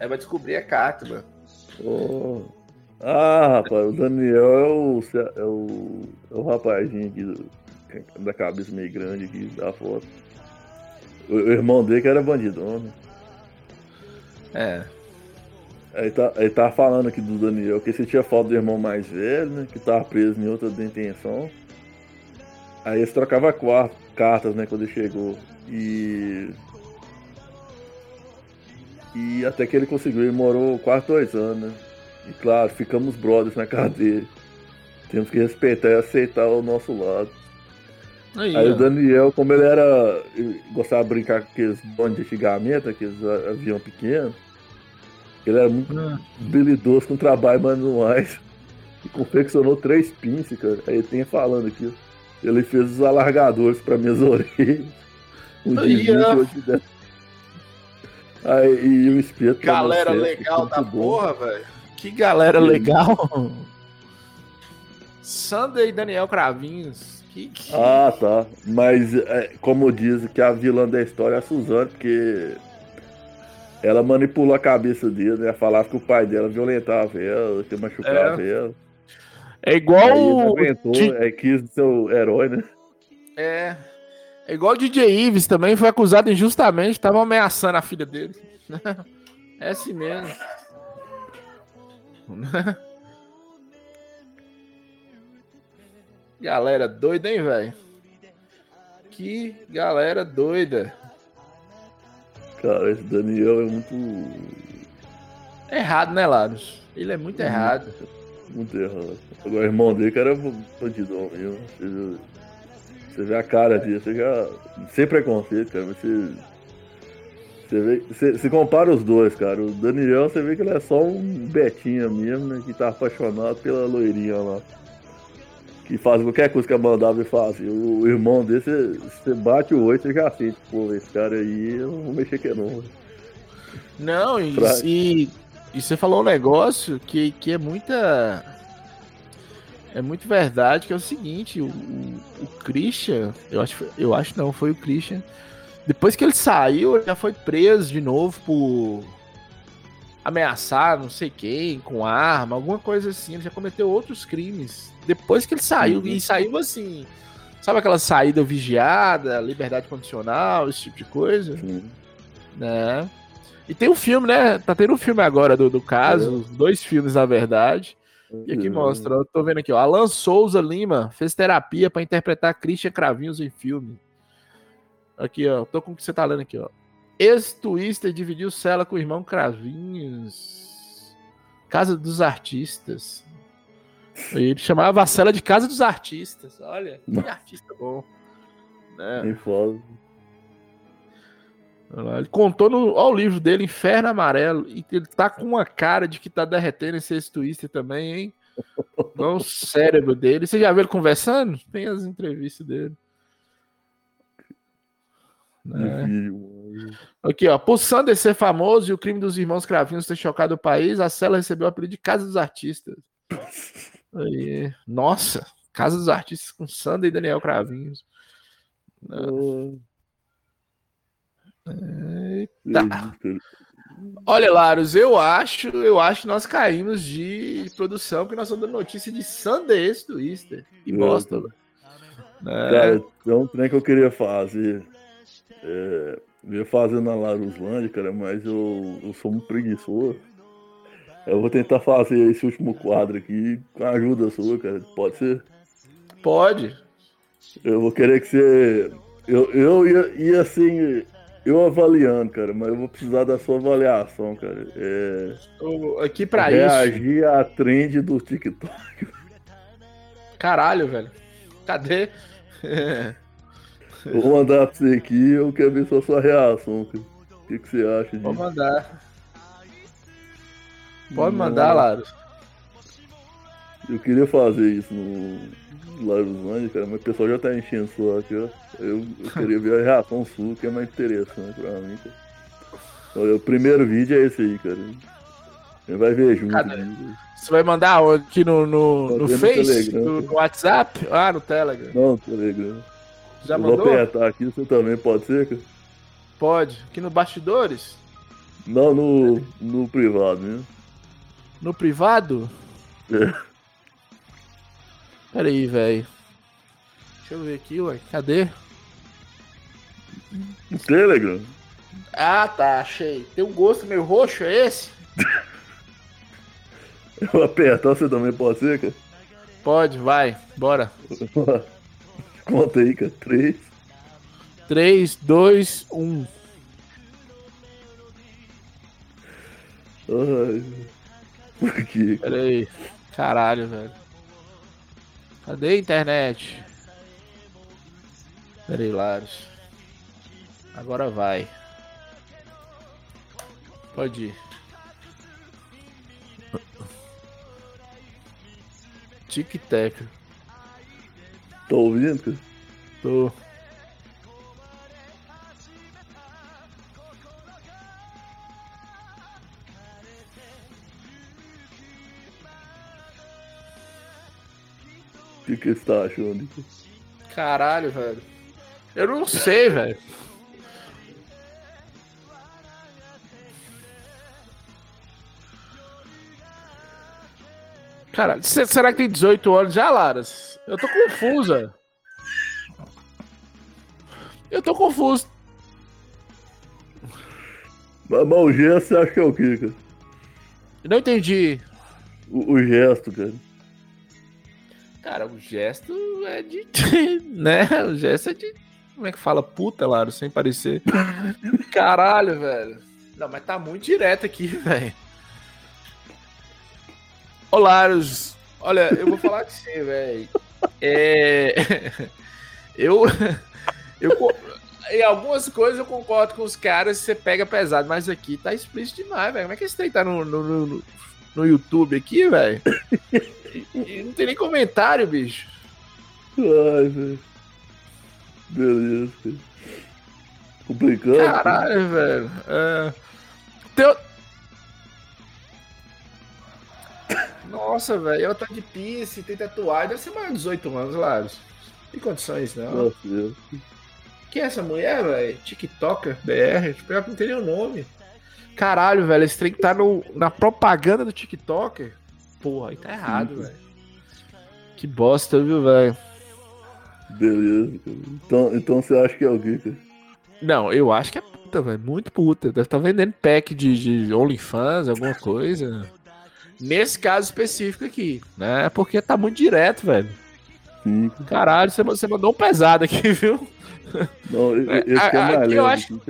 Aí vai descobrir a Catman. Oh. Ah, rapaz, o Daniel é o, é o, é o rapazinho aqui do, da cabeça meio grande aqui da foto. O, o irmão dele que era bandidão, né? É. Aí tá, aí tá falando aqui do Daniel que você tinha foto do irmão mais velho, né? Que tava preso em outra detenção. Aí eles trocavam cartas, né? Quando ele chegou. E e até que ele conseguiu, ele morou quase dois anos, né? E claro, ficamos brothers na cadeia. Temos que respeitar e aceitar o nosso lado. Aí, aí o Daniel, como ele era. Ele gostava de brincar com aqueles bondes de antigamente, aqueles avião pequeno. Ele era muito ah. habilidoso com trabalho manuais. E confeccionou três pinces, cara. Aí tem falando aqui. Ele fez os alargadores para minhas orelhas. Um de 20 de 10. Aí, e o espeto. Galera legal da porra, velho. Que galera legal. Sander e Daniel Cravinhos. Que, que... Ah, tá. Mas, é, como diz que a vilã da história é a Suzane, porque ela manipulou a cabeça dele, né? Falava que o pai dela violentava ela, que machucava é. ela. É igual. o. aguentou, de... é, quis ser o herói, né? É. É igual o DJ Ives também, foi acusado injustamente, tava ameaçando a filha dele. é assim mesmo. galera doida, hein, velho? Que galera doida. Cara, esse Daniel é muito. Errado, né, Laros? Ele é muito, muito errado. Muito errado. Agora, o irmão dele, cara, é bandidão mesmo. Você, você vê a cara dele, você já. Sem preconceito, cara. Você. Você, vê, você, você compara os dois, cara. O Daniel, você vê que ele é só um Betinha mesmo, né? Que tá apaixonado pela loirinha lá. Que faz qualquer coisa que a mandável faz. O, o irmão dele, você, bate o oito, você já sente, pô, esse cara aí, eu não vou mexer que não. Não, e, pra... e, e você falou um negócio que, que é muita. É muito verdade, que é o seguinte, o, o Christian, eu acho, eu acho não, foi o Christian. Depois que ele saiu, ele já foi preso de novo por ameaçar não sei quem, com arma, alguma coisa assim. Ele já cometeu outros crimes. Depois que ele saiu, uhum. e saiu assim. Sabe aquela saída vigiada, liberdade condicional, esse tipo de coisa? Uhum. Né? E tem um filme, né? Tá tendo um filme agora do, do caso, é. dois filmes na verdade. E aqui uhum. mostra, eu tô vendo aqui, ó. Alan Souza Lima fez terapia para interpretar Christian Cravinhos em filme. Aqui, ó. Tô com o que você tá lendo aqui, ó. Ex-Twister dividiu cela com o irmão Cravinhos. Casa dos Artistas. Ele chamava a cela de Casa dos Artistas. Olha, que artista bom. Né? foda. Ele contou no ó, o livro dele, Inferno Amarelo, e ele tá com uma cara de que tá derretendo esse twister também, hein? Não o cérebro dele. Você já viu ele conversando? Tem as entrevistas dele. Né? Aqui, ó. Por Sander ser famoso e o crime dos irmãos Cravinhos ter chocado o país, a cela recebeu o apelido de Casa dos Artistas. Aí. Nossa, Casa dos Artistas com Sander e Daniel Cravinhos. Eita. Olha, Laros, eu acho, eu acho que nós caímos de produção, porque nós estamos dando notícia de Sundays do Easter e Boston. É. Cara, é um trem que eu queria fazer. É, eu ia fazer na Laruslândia, cara, mas eu, eu sou muito preguiçoso. Eu vou tentar fazer esse último quadro aqui com a ajuda sua, cara. Pode ser? Pode. Eu vou querer que você. Eu, eu ia, ia assim eu avaliando, cara, mas eu vou precisar da sua avaliação, cara. É... Aqui pra reagir isso. Reagir à trend do TikTok. Caralho, velho. Cadê? vou mandar pra você aqui eu quero ver só sua reação, cara. O que, que você acha disso? Vou mandar. Pode mandar, Laro. Eu queria fazer isso no Laruzândia, cara, mas o pessoal já tá enchendo só aqui, ó. Eu, eu queria ver a reação sua, que é mais interessante pra mim, cara. Olha, o primeiro vídeo é esse aí, cara. Você vai ver junto. Você vai mandar aqui no, no, no Face? No, no, WhatsApp? Ah, no Telegram. Não, no Telegram. Já eu mandou? Vou apertar aqui, você também pode ser, cara? Pode. Aqui no bastidores? Não, no, no privado, né? No privado? É. Pera aí, velho. Deixa eu ver aqui, ué. Cadê? No Telegram. Ah, tá, achei. Tem um gosto meio roxo, é esse? Eu vou apertar, você também pode ser, cara? Pode, vai, bora. Conta aí, cara. 3. 3, 2, 1. Ai. Por quê? Pera aí. Caralho, velho. Cadê a internet? Pera aí, Laros. Agora vai. Pode ir. Tic-tac. Tô ouvindo? Tô. O que, que você tá achando? Caralho, velho. Eu não sei, velho. Cara, será que tem 18 anos já, Laras? Eu tô confusa. Eu tô confuso. Mas, mas o gesto você acha que é o quê, cara? Não entendi. O, o gesto, cara. Cara, o gesto é de. né? O gesto é de. Como é que fala? Puta, Laro, sem parecer. Caralho, velho. Não, mas tá muito direto aqui, velho. Olá, olha, eu vou falar com você, velho. É... Eu, eu, em algumas coisas eu concordo com os caras, você pega pesado, mas aqui tá explícito demais, velho. Como é que esse trem tá no, no, no, no YouTube aqui, velho? Não tem nem comentário, bicho. Ai, velho. Beleza. Complicado. Caralho, velho. É... Teu... Nossa, velho, ela tá de piercing, tem tatuagem, deve ser mais de 18 anos, Laros. Não tem condições, não. Nossa, Deus. Quem é essa mulher, velho? TikToker, BR? Tipo, eu não tem o nome. Caralho, velho, esse trem tá no, na propaganda do TikToker. Porra, aí tá errado, velho. Que bosta, viu, velho? Beleza, cara. Então, então você acha que é alguém, cara? Não, eu acho que é puta, velho. Muito puta. Deve estar tá vendendo pack de, de OnlyFans, alguma coisa. Nesse caso específico aqui, né? Porque tá muito direto, velho. Sim. Caralho, você, mandou um pesado aqui, viu? Não, esse é, é mais eu acho,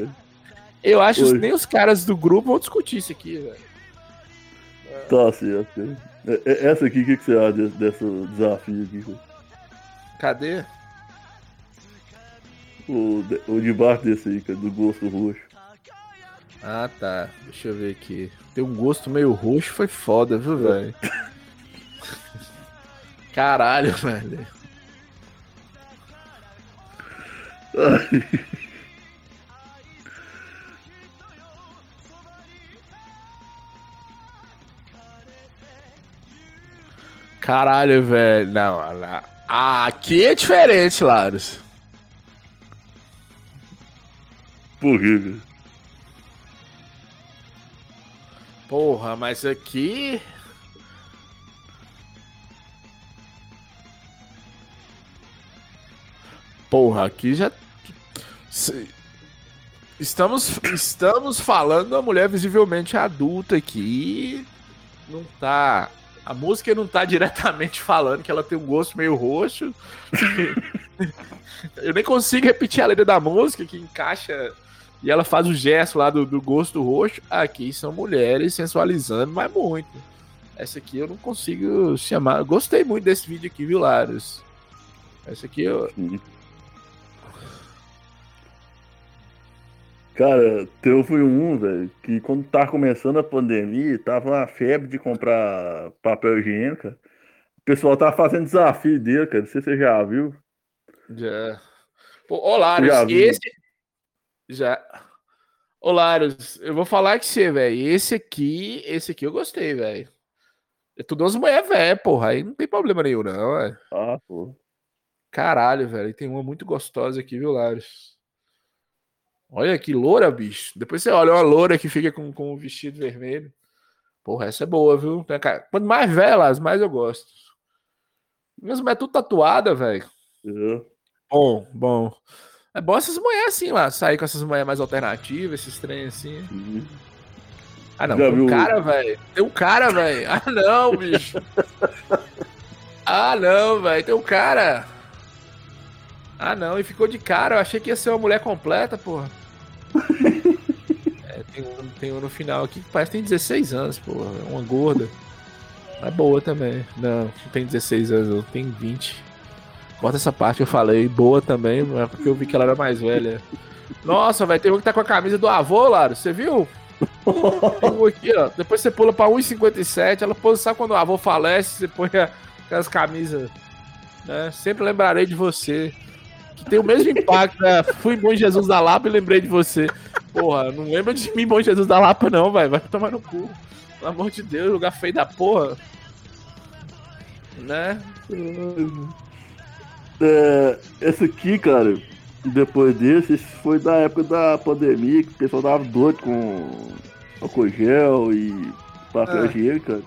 eu acho que nem os caras do grupo vão discutir isso aqui, velho. Tá certo. É, é, essa aqui, o que, que você acha desse, desse desafio aqui? Cadê? O, o debaixo desse aí, cara, do gosto roxo. Ah, tá. Deixa eu ver aqui. Tem um gosto meio roxo, foi foda, viu, velho? Caralho, velho. Caralho, velho. Não, não. Aqui é diferente, Laros. Por quê? Porra, mas aqui. Porra, aqui já. Estamos, estamos falando da mulher visivelmente adulta aqui. Não tá. A música não tá diretamente falando que ela tem um gosto meio roxo. Eu nem consigo repetir a letra da música que encaixa e ela faz o gesto lá do, do gosto roxo. Aqui são mulheres sensualizando, mas muito. Essa aqui eu não consigo chamar. Eu gostei muito desse vídeo aqui, viu, Laros? Essa aqui eu. Cara, teve um, velho, que quando tava começando a pandemia, tava uma febre de comprar papel higiênico. O pessoal tava fazendo desafio dele, cara. Não sei se você já viu. Já. Pô, olá, esse, já. Ô, Laros, eu vou falar que você, velho. Esse aqui, esse aqui eu gostei, velho. É tudo umas mulheres velho, porra. Aí não tem problema nenhum, não, velho. Ah, pô. Caralho, velho. Tem uma muito gostosa aqui, viu, Laros? Olha que loura, bicho. Depois você olha uma loura que fica com, com um vestido vermelho. Porra, essa é boa, viu? Quanto mais velas, mais eu gosto. Mesmo é tudo tatuada, velho. Uhum. Bom, bom. É bom essas mulheres assim lá, sair com essas mulheres mais alternativas, esses trem assim. Uhum. Ah não, tem um cara, velho. Tem um cara, velho. Ah não, bicho. ah não, velho. Tem um cara. Ah não, e ficou de cara. Eu achei que ia ser uma mulher completa, porra. é, tem, um, tem um no final aqui que parece que tem 16 anos, porra. Uma gorda. É boa também. Não, não tem 16 anos, tem 20. Bota essa parte que eu falei, boa também, é porque eu vi que ela era mais velha. Nossa, vai ter um que tá com a camisa do avô, Laro, você viu? Um aqui, ó. Depois você pula pra 1,57. Ela pôs, sabe quando o avô falece, você põe aquelas camisas. Né? Sempre lembrarei de você. Que tem o mesmo impacto, né? Fui bom Jesus da Lapa e lembrei de você. Porra, não lembra de mim, bom Jesus da Lapa, não, velho. Vai tomar no cu. Pelo amor de Deus, lugar feio da porra. Né? É, esse aqui, cara, depois desse, esse foi da época da pandemia, que o pessoal dava doido com álcool gel e papel Ah. higiênico, cara.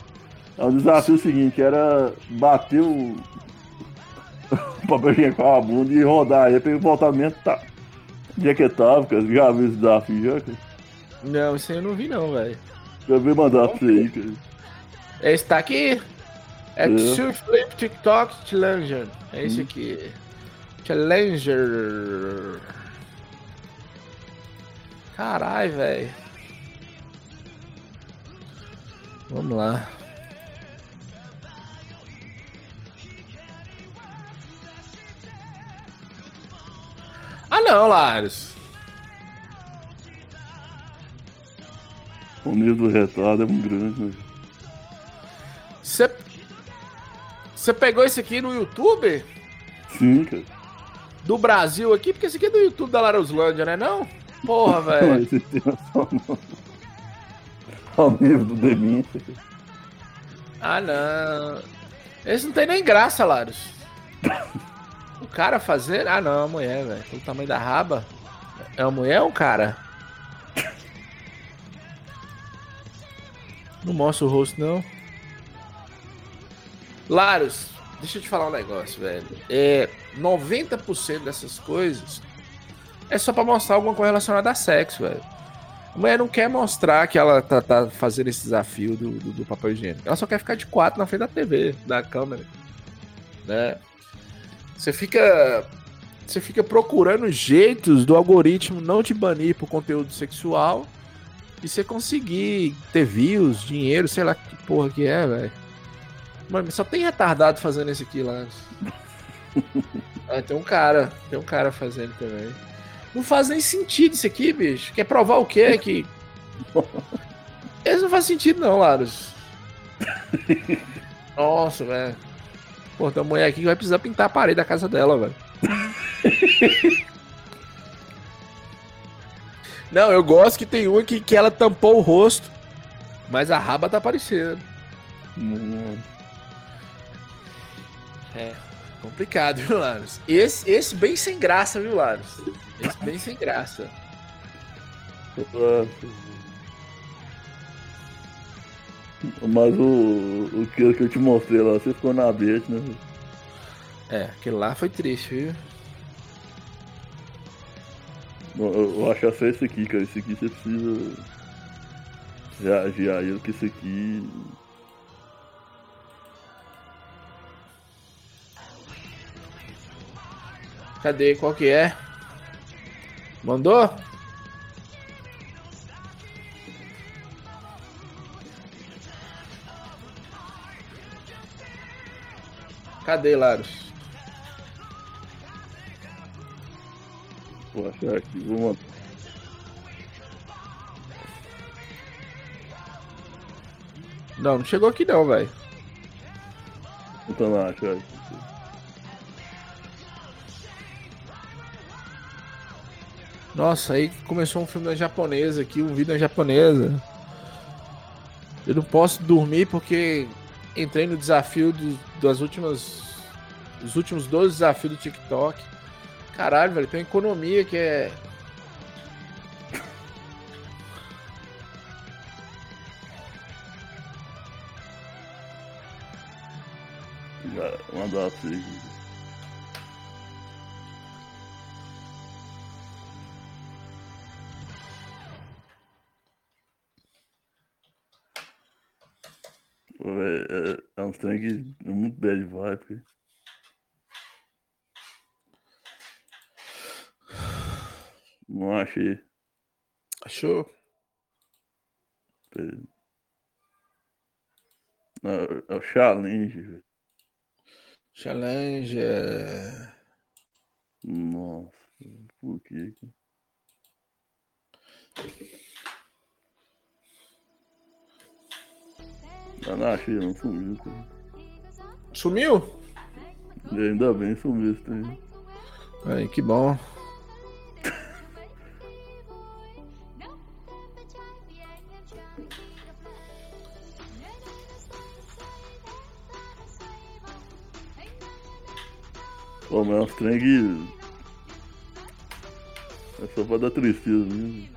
É um desafio seguinte, era bater o o papel higiênico com a bunda e rodar aí pra ele voltar mesmo, tá. Dia que tava, cara, já viu esse desafio já, cara? Não, isso aí eu não vi, não, velho. Já vi mandar pra você aí, cara. Esse tá aqui. É É. Two Flip TikTok Challenger. É esse aqui. Challenger. Carai, velho. Vamos lá. Ah não, Lares. O nível do retardo é muito grande, né? Você Você pegou esse aqui no YouTube? Sim, cara. Do Brasil aqui? Porque esse aqui é do YouTube da Laroslândia, né não? Porra, velho. Tem noção, não. Ao nível do demência. Ah, não. Esse não tem nem graça, Laros. O cara fazer. Ah, não, é uma mulher, velho. Pelo tamanho da raba. É uma mulher ou um cara? Não mostra o rosto, não. Laros, deixa eu te falar um negócio, velho. É, 90% dessas coisas é só pra mostrar alguma coisa relacionada a sexo, velho. A mulher não quer mostrar que ela tá, tá fazendo esse desafio do, do, do papel higiênico. Ela só quer ficar de quatro na frente da TV, da câmera. Né? Você fica. Você fica procurando jeitos do algoritmo não te banir por conteúdo sexual e você conseguir ter views, dinheiro, sei lá que porra que é, velho. Mano, só tem retardado fazendo esse aqui lá. ah, tem um cara, tem um cara fazendo também. Não faz nem sentido isso aqui, bicho. Quer provar o quê? Que. Esse não faz sentido, não, Laros. Nossa, velho. Pô, tem uma mulher aqui que vai precisar pintar a parede da casa dela, velho. Não, eu gosto que tem uma que, que ela tampou o rosto, mas a raba tá aparecendo. Hum, É, complicado, viu, Laros? Esse, esse bem sem graça, viu, Laros? Esse bem sem graça. Mas o, o que eu te mostrei lá, você ficou na bet, né? É, aquele lá foi triste, viu? Eu, eu acho só esse aqui, cara. Esse aqui você precisa reagir a ele, que esse aqui. Cadê? Qual que é? Mandou? Cadê, Laros? Vou achar aqui, vou mandar. Não, não chegou aqui não, velho. Tentando achar aqui. Nossa, aí começou um filme na japonesa aqui, um vídeo na japonesa. Eu não posso dormir porque entrei no desafio do- das últimas. Os últimos 12 desafios do TikTok. Caralho, velho, tem uma economia que é. Mandar pra É, é, é trem que é muito bad vibe. Não achei. Achou? Não, é o challenge, velho. Challenger. Nossa, por que? Ah, não achei, não sumiu, cara. Sumiu? E ainda bem sumiu isso aí. Aí, que bom. Pô, mas é uns trem que. É só pra dar tristeza mesmo.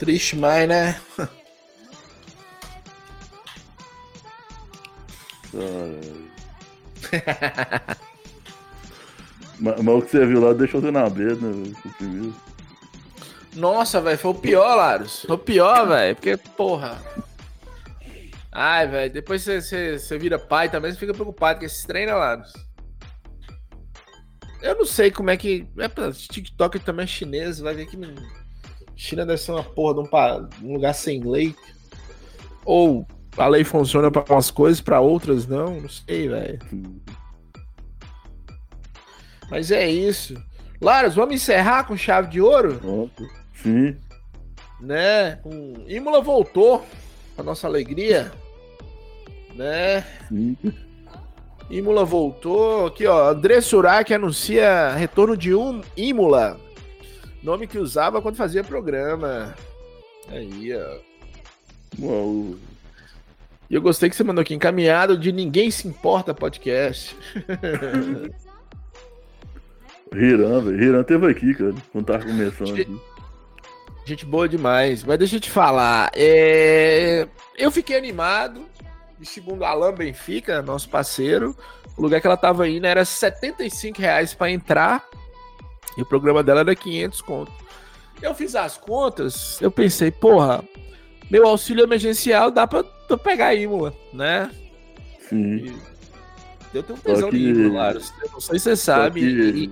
Triste mais, né? mas, mas o que você viu lá deixou você na beira, né? O primeiro. Nossa, velho, foi o pior, Laros. Foi o pior, velho. Porque, porra. Ai, velho, depois você, vira pai também, você fica preocupado com esses treinos, Laros. Eu não sei como é que. É TikTok também é chinês, vai ver que. China deve ser uma porra de um, um lugar sem lei. Ou a lei funciona para umas coisas, para outras não, não sei, velho. Mas é isso. Laros, vamos encerrar com chave de ouro? Sim. Né? Um... Imola voltou, a nossa alegria. Né? Sim. Imola voltou. Aqui, ó. André Surak anuncia retorno de um Imola. Nome que usava quando fazia programa. Aí, ó. Uau. E eu gostei que você mandou aqui encaminhado de Ninguém Se Importa podcast. Riran, velho. Riran teve aqui, cara, quando tava começando gente, aqui. Gente boa demais. Mas deixa eu te falar. É... Eu fiquei animado. E segundo Alan Benfica, nosso parceiro, o lugar que ela tava indo era 75 reais para entrar. E o programa dela era 500 conto. Eu fiz as contas, eu pensei, porra, meu auxílio emergencial dá pra, pra pegar a Imola, né? Sim. E eu tenho um tesão que... de Imola, não sei se você sabe. Que...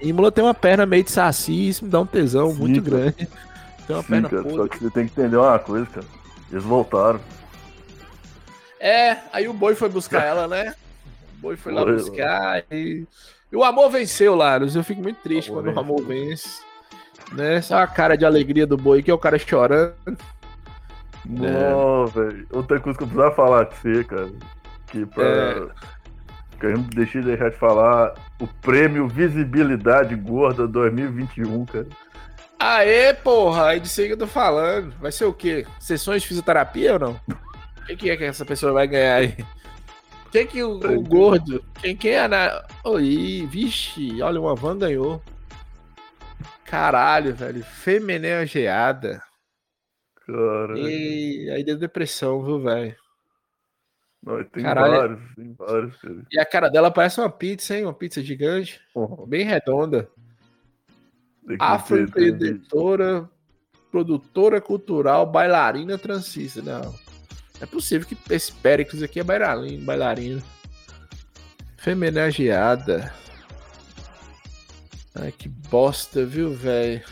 E, Imola tem uma perna meio de saci, isso me dá um tesão Sim, muito cara. grande. Tem uma Sim, perna cara, Só que você tem que entender uma coisa, cara. Eles voltaram. É, aí o boi foi buscar ela, né? O boi foi lá buscar e... e. o amor venceu, Laros. Eu fico muito triste o quando venceu. o amor vence. Né? Só a cara de alegria do boi, que é o cara chorando. Não, velho. Outra coisa que eu precisava falar com você, cara. Que pra. É... Que a gente deixei de deixar de falar. O prêmio Visibilidade Gorda 2021, cara. Aê, porra! É disso aí que eu tô falando. Vai ser o quê? Sessões de fisioterapia ou não? O que, que, é que essa pessoa vai ganhar aí? Quem que o, o gordo? Quem, quem é na. Oi, vixe, olha, uma van ganhou. Caralho, velho. Feminina geada. Cara. E aí deu depressão, viu, velho? Tem Caralho. vários, tem vários. Cara. E a cara dela parece uma pizza, hein? Uma pizza gigante. Uhum. Bem redonda. Afroempreendedora, produtora cultural, bailarina transista. Não. É possível que esse Péricles aqui é bailarino. bailarino. Femenageada. Ai, que bosta, viu, velho?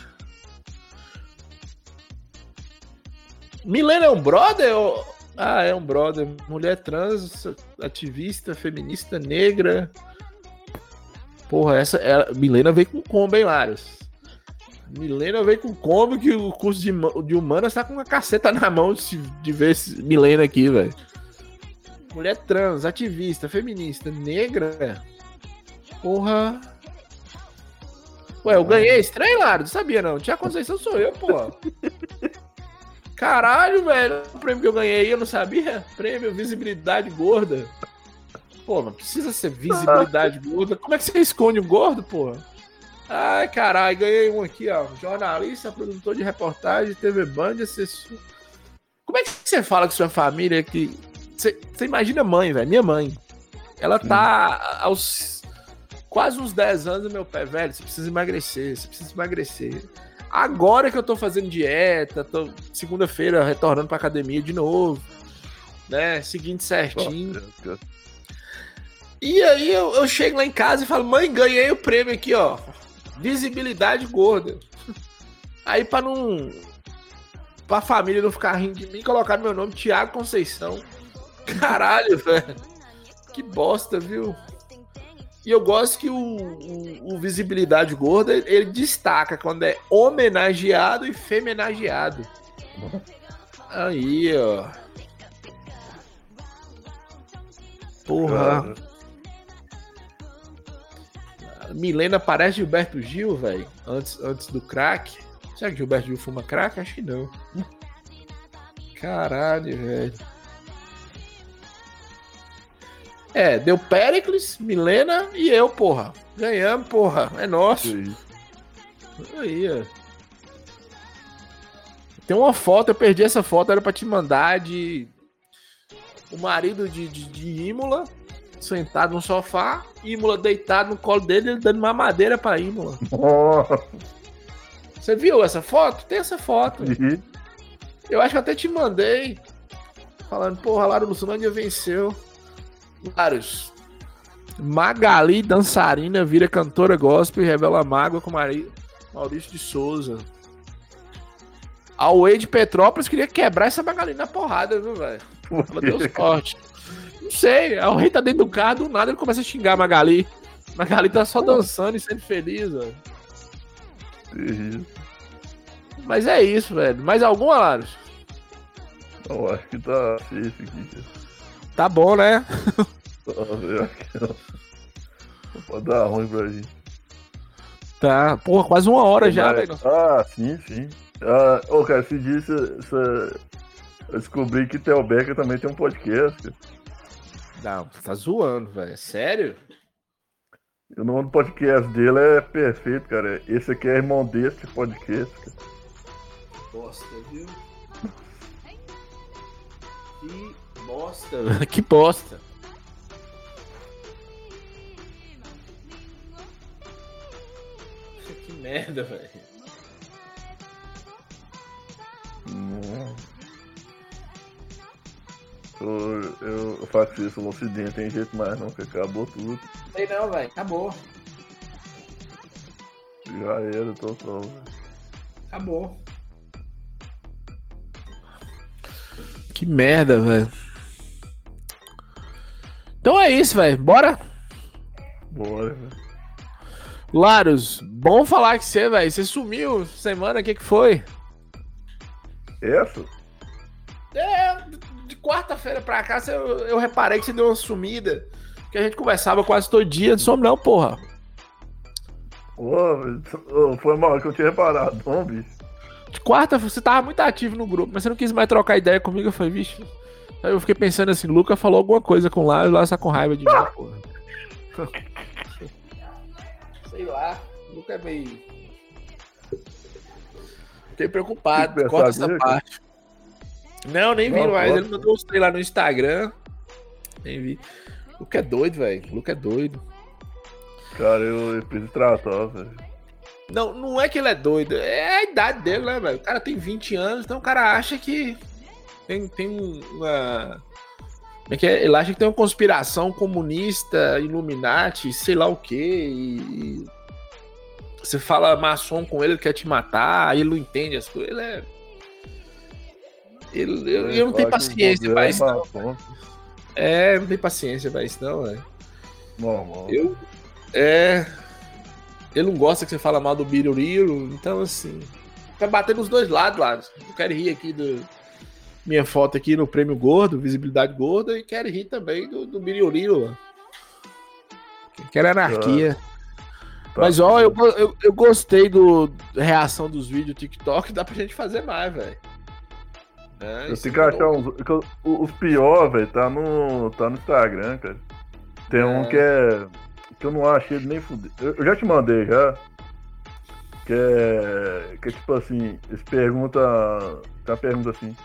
Milena é um brother? Ou... Ah, é um brother. Mulher trans, ativista, feminista, negra. Porra, essa. Ela... Milena veio com combo, hein, Larios? Milena veio com combo que o curso de, de humanas tá com uma caceta na mão de, de ver esse Milena aqui, velho. Mulher trans, ativista, feminista, negra. Porra. Ué, eu ganhei estranho, Laro? Sabia não? Tinha Conceição sou eu, porra. Caralho, velho. O prêmio que eu ganhei, eu não sabia. Prêmio Visibilidade Gorda. Pô, não precisa ser visibilidade gorda. Como é que você esconde um gordo, porra? Ai, caralho, ganhei um aqui, ó. Jornalista, produtor de reportagem, TV Band, assessor. Como é que você fala com sua família que. Você, você imagina mãe, velho. Minha mãe. Ela tá aos quase uns 10 anos do meu pé, velho. Você precisa emagrecer, você precisa emagrecer. Agora que eu tô fazendo dieta, tô segunda-feira retornando pra academia de novo, né? Seguindo certinho. Oh, e aí eu, eu, chego lá em casa e falo, mãe, ganhei o prêmio aqui, ó. Visibilidade gorda. Aí pra não. Pra família não ficar rindo de mim, colocar meu nome Tiago Conceição. Caralho, velho. Que bosta, viu? E eu gosto que o, o, o, Visibilidade Gorda ele destaca quando é homenageado e femenageado. Aí, ó. Porra. Milena parece Gilberto Gil, velho. Antes, antes do crack. Será que Gilberto Gil fuma crack? Acho que não. Caralho, velho. É, deu Pericles, Milena e eu, porra. Ganhamos, porra. É nosso. Aí, ó. Tem uma foto, eu perdi essa foto, era pra te mandar de. O marido de, de, de Imola sentado no sofá, Imola deitado no colo dele, dando uma madeira pra Imola. Você viu essa foto? Tem essa foto. Uhum. Eu acho que até te mandei. Falando, porra, Lara Lucinândia venceu. Vários. Magali, dançarina, vira cantora gospel e revela mágoa com Mari... Maurício de Souza. A Wade de Petrópolis queria quebrar essa Magali na porrada, viu, velho? Ela deu sorte. Não sei, a rei tá dentro do carro, do nada ele começa a xingar a Magali. Magali tá só dançando e sendo feliz, velho. Mas é isso, velho. Mais alguma, Laros? Não, acho que tá safe aqui. Tá bom, né? Pode dar ruim pra gente. Tá, porra, quase uma hora Mas, já, velho. Ah, sim, sim. Ah, ô, cara, se disse, eu descobri que Theo Becker também tem um podcast. Não, você tá zoando, velho. Sério? O nome do podcast dele é perfeito, cara. Esse aqui é irmão desse podcast. Cara. Bosta, viu? que bosta, que bosta. Que merda, velho. Eu, eu, faço isso no ocidente, tem jeito mais não, que acabou tudo. Sei não, velho, acabou. Já era, tô só, Acabou. Que merda, velho. Então é isso, velho. Bora? Bora, velho. Laros, bom falar com você, velho. Você sumiu semana, o que, que foi? Essa? É, de quarta-feira pra cá eu, eu reparei que você deu uma sumida. Que a gente conversava quase todo dia. Não some não, porra. Ô, foi mal que eu tinha reparado, não, bicho. De quarta, você tava muito ativo no grupo, mas você não quis mais trocar ideia comigo. Eu falei, vixe. Aí eu fiquei pensando assim, Luca falou alguma coisa com lá, e lá está com raiva de mim, porra. Sei lá, Luca é meio. Fiquei preocupado, corta essa parte. Não, nem vi mais. Ele mandou os lá no Instagram. Nem vi. Luca é doido, velho. Luca é doido. Cara, eu, eu preciso tratar, velho. Não, não é que ele é doido, é a idade dele, né, velho? O cara tem 20 anos, então o cara acha que tem, tem uma. Como é que é? Ele acha que tem uma conspiração comunista, Illuminati, sei lá o quê. E, você fala maçom com ele, ele quer te matar, aí ele não entende as coisas. Ele é. Ele, eu, eu não tenho paciência pra isso. Não. É, não tenho paciência pra isso, não, velho. Normal. Eu. É. Ele não gosta que você fala mal do Biruriro, então assim. Tá batendo os dois lados, lá. Eu quero rir aqui do. Minha foto aqui no prêmio gordo, visibilidade gorda, e quero rir também do, do Biruriro. Quero anarquia. Tá. Mas ó, eu, eu, eu gostei do reação dos vídeos TikTok, dá pra gente fazer mais, velho. É, eu tenho que achar uns. Os piores, velho, tá no, tá no Instagram, cara. Tem é. um que é que eu não acho ele nem fuder. Eu, eu já te mandei já. Que é. Que é tipo assim, eles pergunta. Tem uma pergunta assim.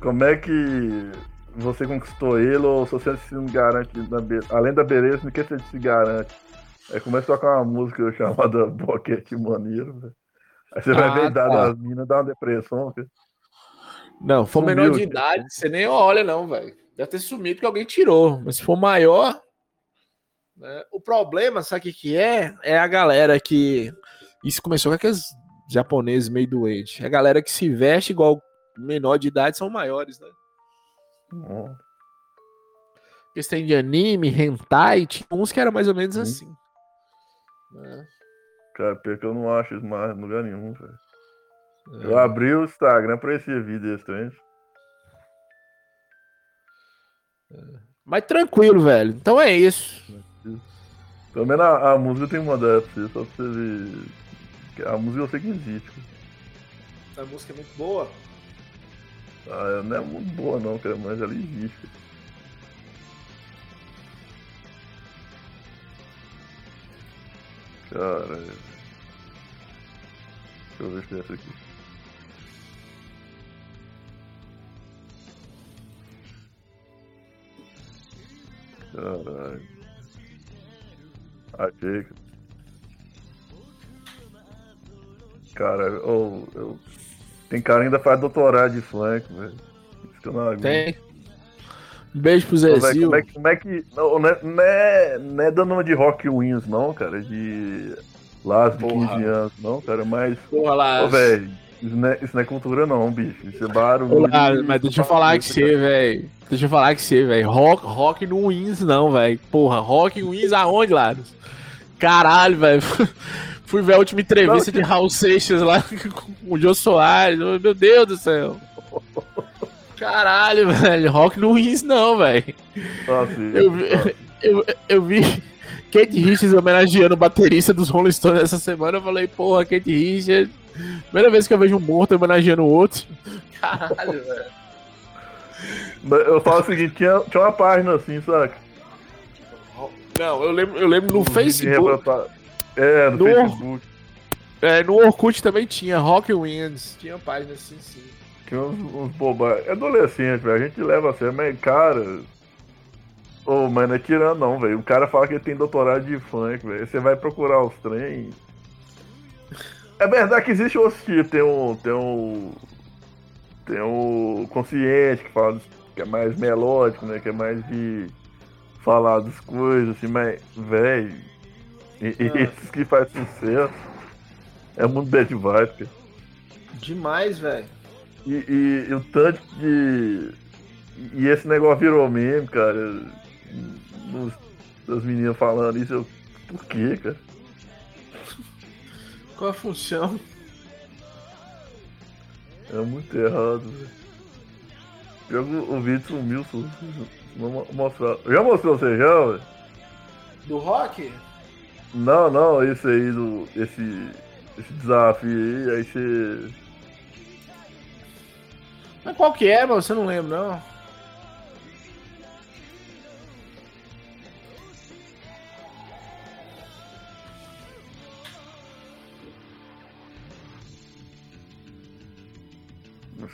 Como é que você conquistou ele ou se você se garante, be... além da beleza, no que você se garante? Aí começa a tocar uma música chamada Boquete Maneiro, velho. Aí você ah, vai ver tá. das minas, dá uma depressão. Não, for Sumiu, menor de idade, você nem olha, não, velho. Deve ter sumido porque alguém tirou. Mas se for maior, né? O problema, sabe o que, que é? É a galera que. Isso começou com aqueles japoneses meio doentes. É a galera que se veste igual menor de idade são maiores, né? questão de anime, hentai, tinha uns que era mais ou menos uhum. assim. É. Cara, pior que eu não acho isso mais em lugar nenhum, velho. É. Eu abri o Instagram pra esse vídeo estranho. É. Mas tranquilo, velho. Então é isso. Pelo menos a, a música tem uma dessa, só pra você ver. A música eu sei que existe. A música é muito boa. Ah, não é muito boa não, cara, mas ela existe. Cara. Deixa eu ver se é essa aqui. Caralho. Achei. Cara, oh, eu... tem cara ainda faz doutorado de funk, velho. Isso que eu não Tem. Beijo pro Zezinho. Como é, como é que. Não, não, é, não, é, não é dando de Rock Wins, não, cara. De Las de 15 anos, não, cara. Mas. Porra, Las. Velho. Isso não, é, isso não é cultura, não, bicho. Isso é barulho. Olá, mas deixa eu falar que você, velho. Deixa eu falar que você, velho. Rock, rock no wins, não, velho. Porra, rock wins aonde, Laros? Caralho, velho. Fui ver a última entrevista não, de Raul Seixas lá com o Jô Soares. Meu Deus do céu. Caralho, velho. Rock no wins, não, velho. Ah, eu, vi, eu, eu vi Kate Richards homenageando o baterista dos Rolling Stones essa semana. Eu falei, porra, Kate Richards. Primeira vez que eu vejo um morto homenageando o outro. Caralho, velho. Eu falo o seguinte, tinha, tinha uma página assim, saca? Não, eu lembro, eu lembro no Facebook. É, no, no Facebook. É, no Orkut também tinha, Rock Winds. Tinha página assim, sim. Tinha uns, uns bobagens. É adolescente, velho. A gente leva a sério, mas, cara. Ô, oh, mas não é tirando, não, velho. O cara fala que ele tem doutorado de funk, velho. Você vai procurar os trem. É verdade que existe outros tipos. Tem um. Tem um. Tem um consciente que fala que é mais melódico, né? Que é mais de falar das coisas, assim, mas, velho. E, ah. esses que faz sucesso é muito bad vibe. Demais, velho. E, e, e, o tanto de. E esse negócio virou meme, cara. Nos, as meninas falando isso, eu. Por quê, cara? Qual a função? É muito errado, velho. O vídeo sumiu, não mostrar. Já mostrou você já, velho? Do rock? Não, não, esse aí do. Esse. Esse desafio aí, aí você. Mas qual que é, mano? Você não lembra, não?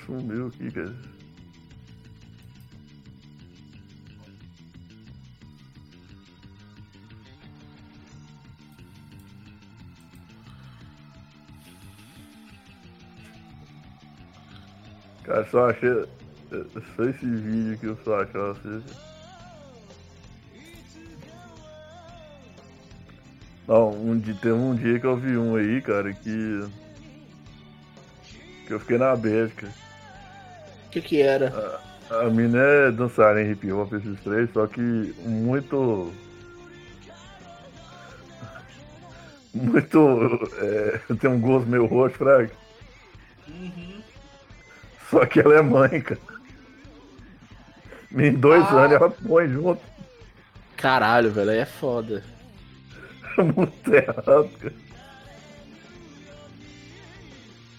Sumiu aqui, cara. Cara, só achei. Só esse vídeo que eu só achava assim. Não, um dia, tem um dia que eu vi um aí, cara, que. que eu fiquei na Bélgica que que era? A, a mina é dançar em hip hop esses três, só que muito. Muito. É, tem um gosto meio roxo, fraga. Uhum. Só que ela é mãe, cara. Em dois ah. anos ela põe junto. Caralho, velho, aí é foda. muito errado, cara.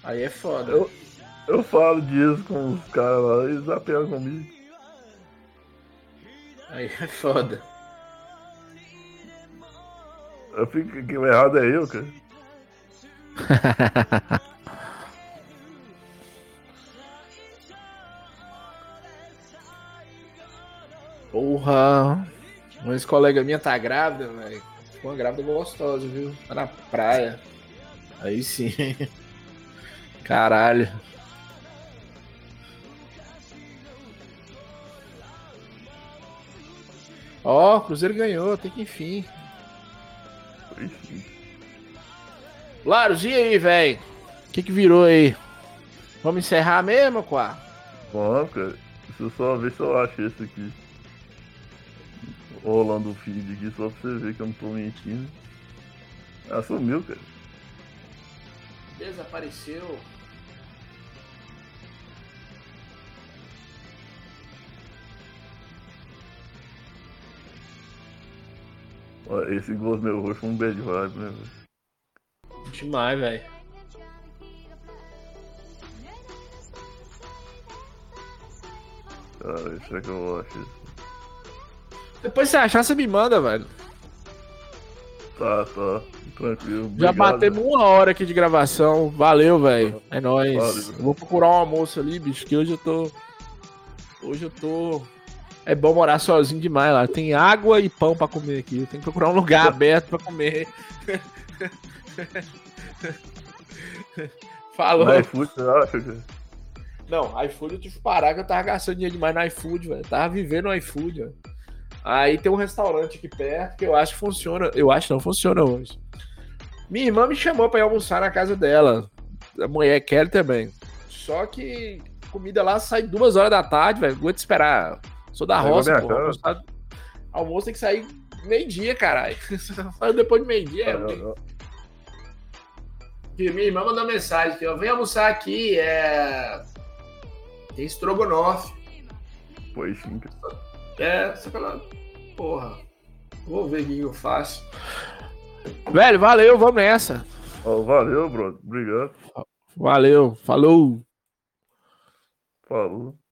Aí é foda. Eu, eu falo disso com os caras lá, eles apelam comigo. Aí é foda. Eu fico que o errado é eu, cara. Porra! Uma ex-colega minha tá grávida, velho. Uma grávida gostosa, viu? Tá na praia. Aí sim. Caralho. Ó, oh, Cruzeiro ganhou, tem que enfim. Laros, e aí, velho? O que, que virou aí? Vamos encerrar mesmo, Quá? Vamos, cara. Deixa eu só ver se eu acho esse aqui. Rolando o feed aqui só pra você ver que eu não tô mentindo. Ela sumiu, cara. Desapareceu. Esse gosto meu roxo foi um bad vibe, né, velho? Demais, velho. Cara, será que eu acho isso? Depois você achar, você me manda, velho. Tá, tá. Tranquilo. Já batemos uma hora aqui de gravação. Valeu, velho. É nóis. Valeu. Vou procurar um almoço ali, bicho, que hoje eu tô. Hoje eu tô. É bom morar sozinho demais lá. Tem água e pão pra comer aqui. Tem que procurar um lugar aberto pra comer. Falou. No iFood, você acha? Não, iFood eu tive que parar que eu tava gastando dinheiro demais no iFood, velho. Tava vivendo no iFood, velho. Aí tem um restaurante aqui perto que eu acho que funciona. Eu acho que não funciona hoje. Minha irmã me chamou pra ir almoçar na casa dela. A mulher quer também. Só que comida lá sai duas horas da tarde, velho. Aguento esperar. Sou da roça, pô. minha Almoço, tá- almoço tem que sair meio-dia, caralho. Depois de meio-dia. Ah, eu minha irmã mandou mensagem que eu venho almoçar aqui, é. Tem estrogonofe. Pois sim, cara. É, fala, porra, vou ver o que eu faço. Velho, valeu, vamos nessa. Ó, valeu, brother. Obrigado. Valeu, falou. Falou.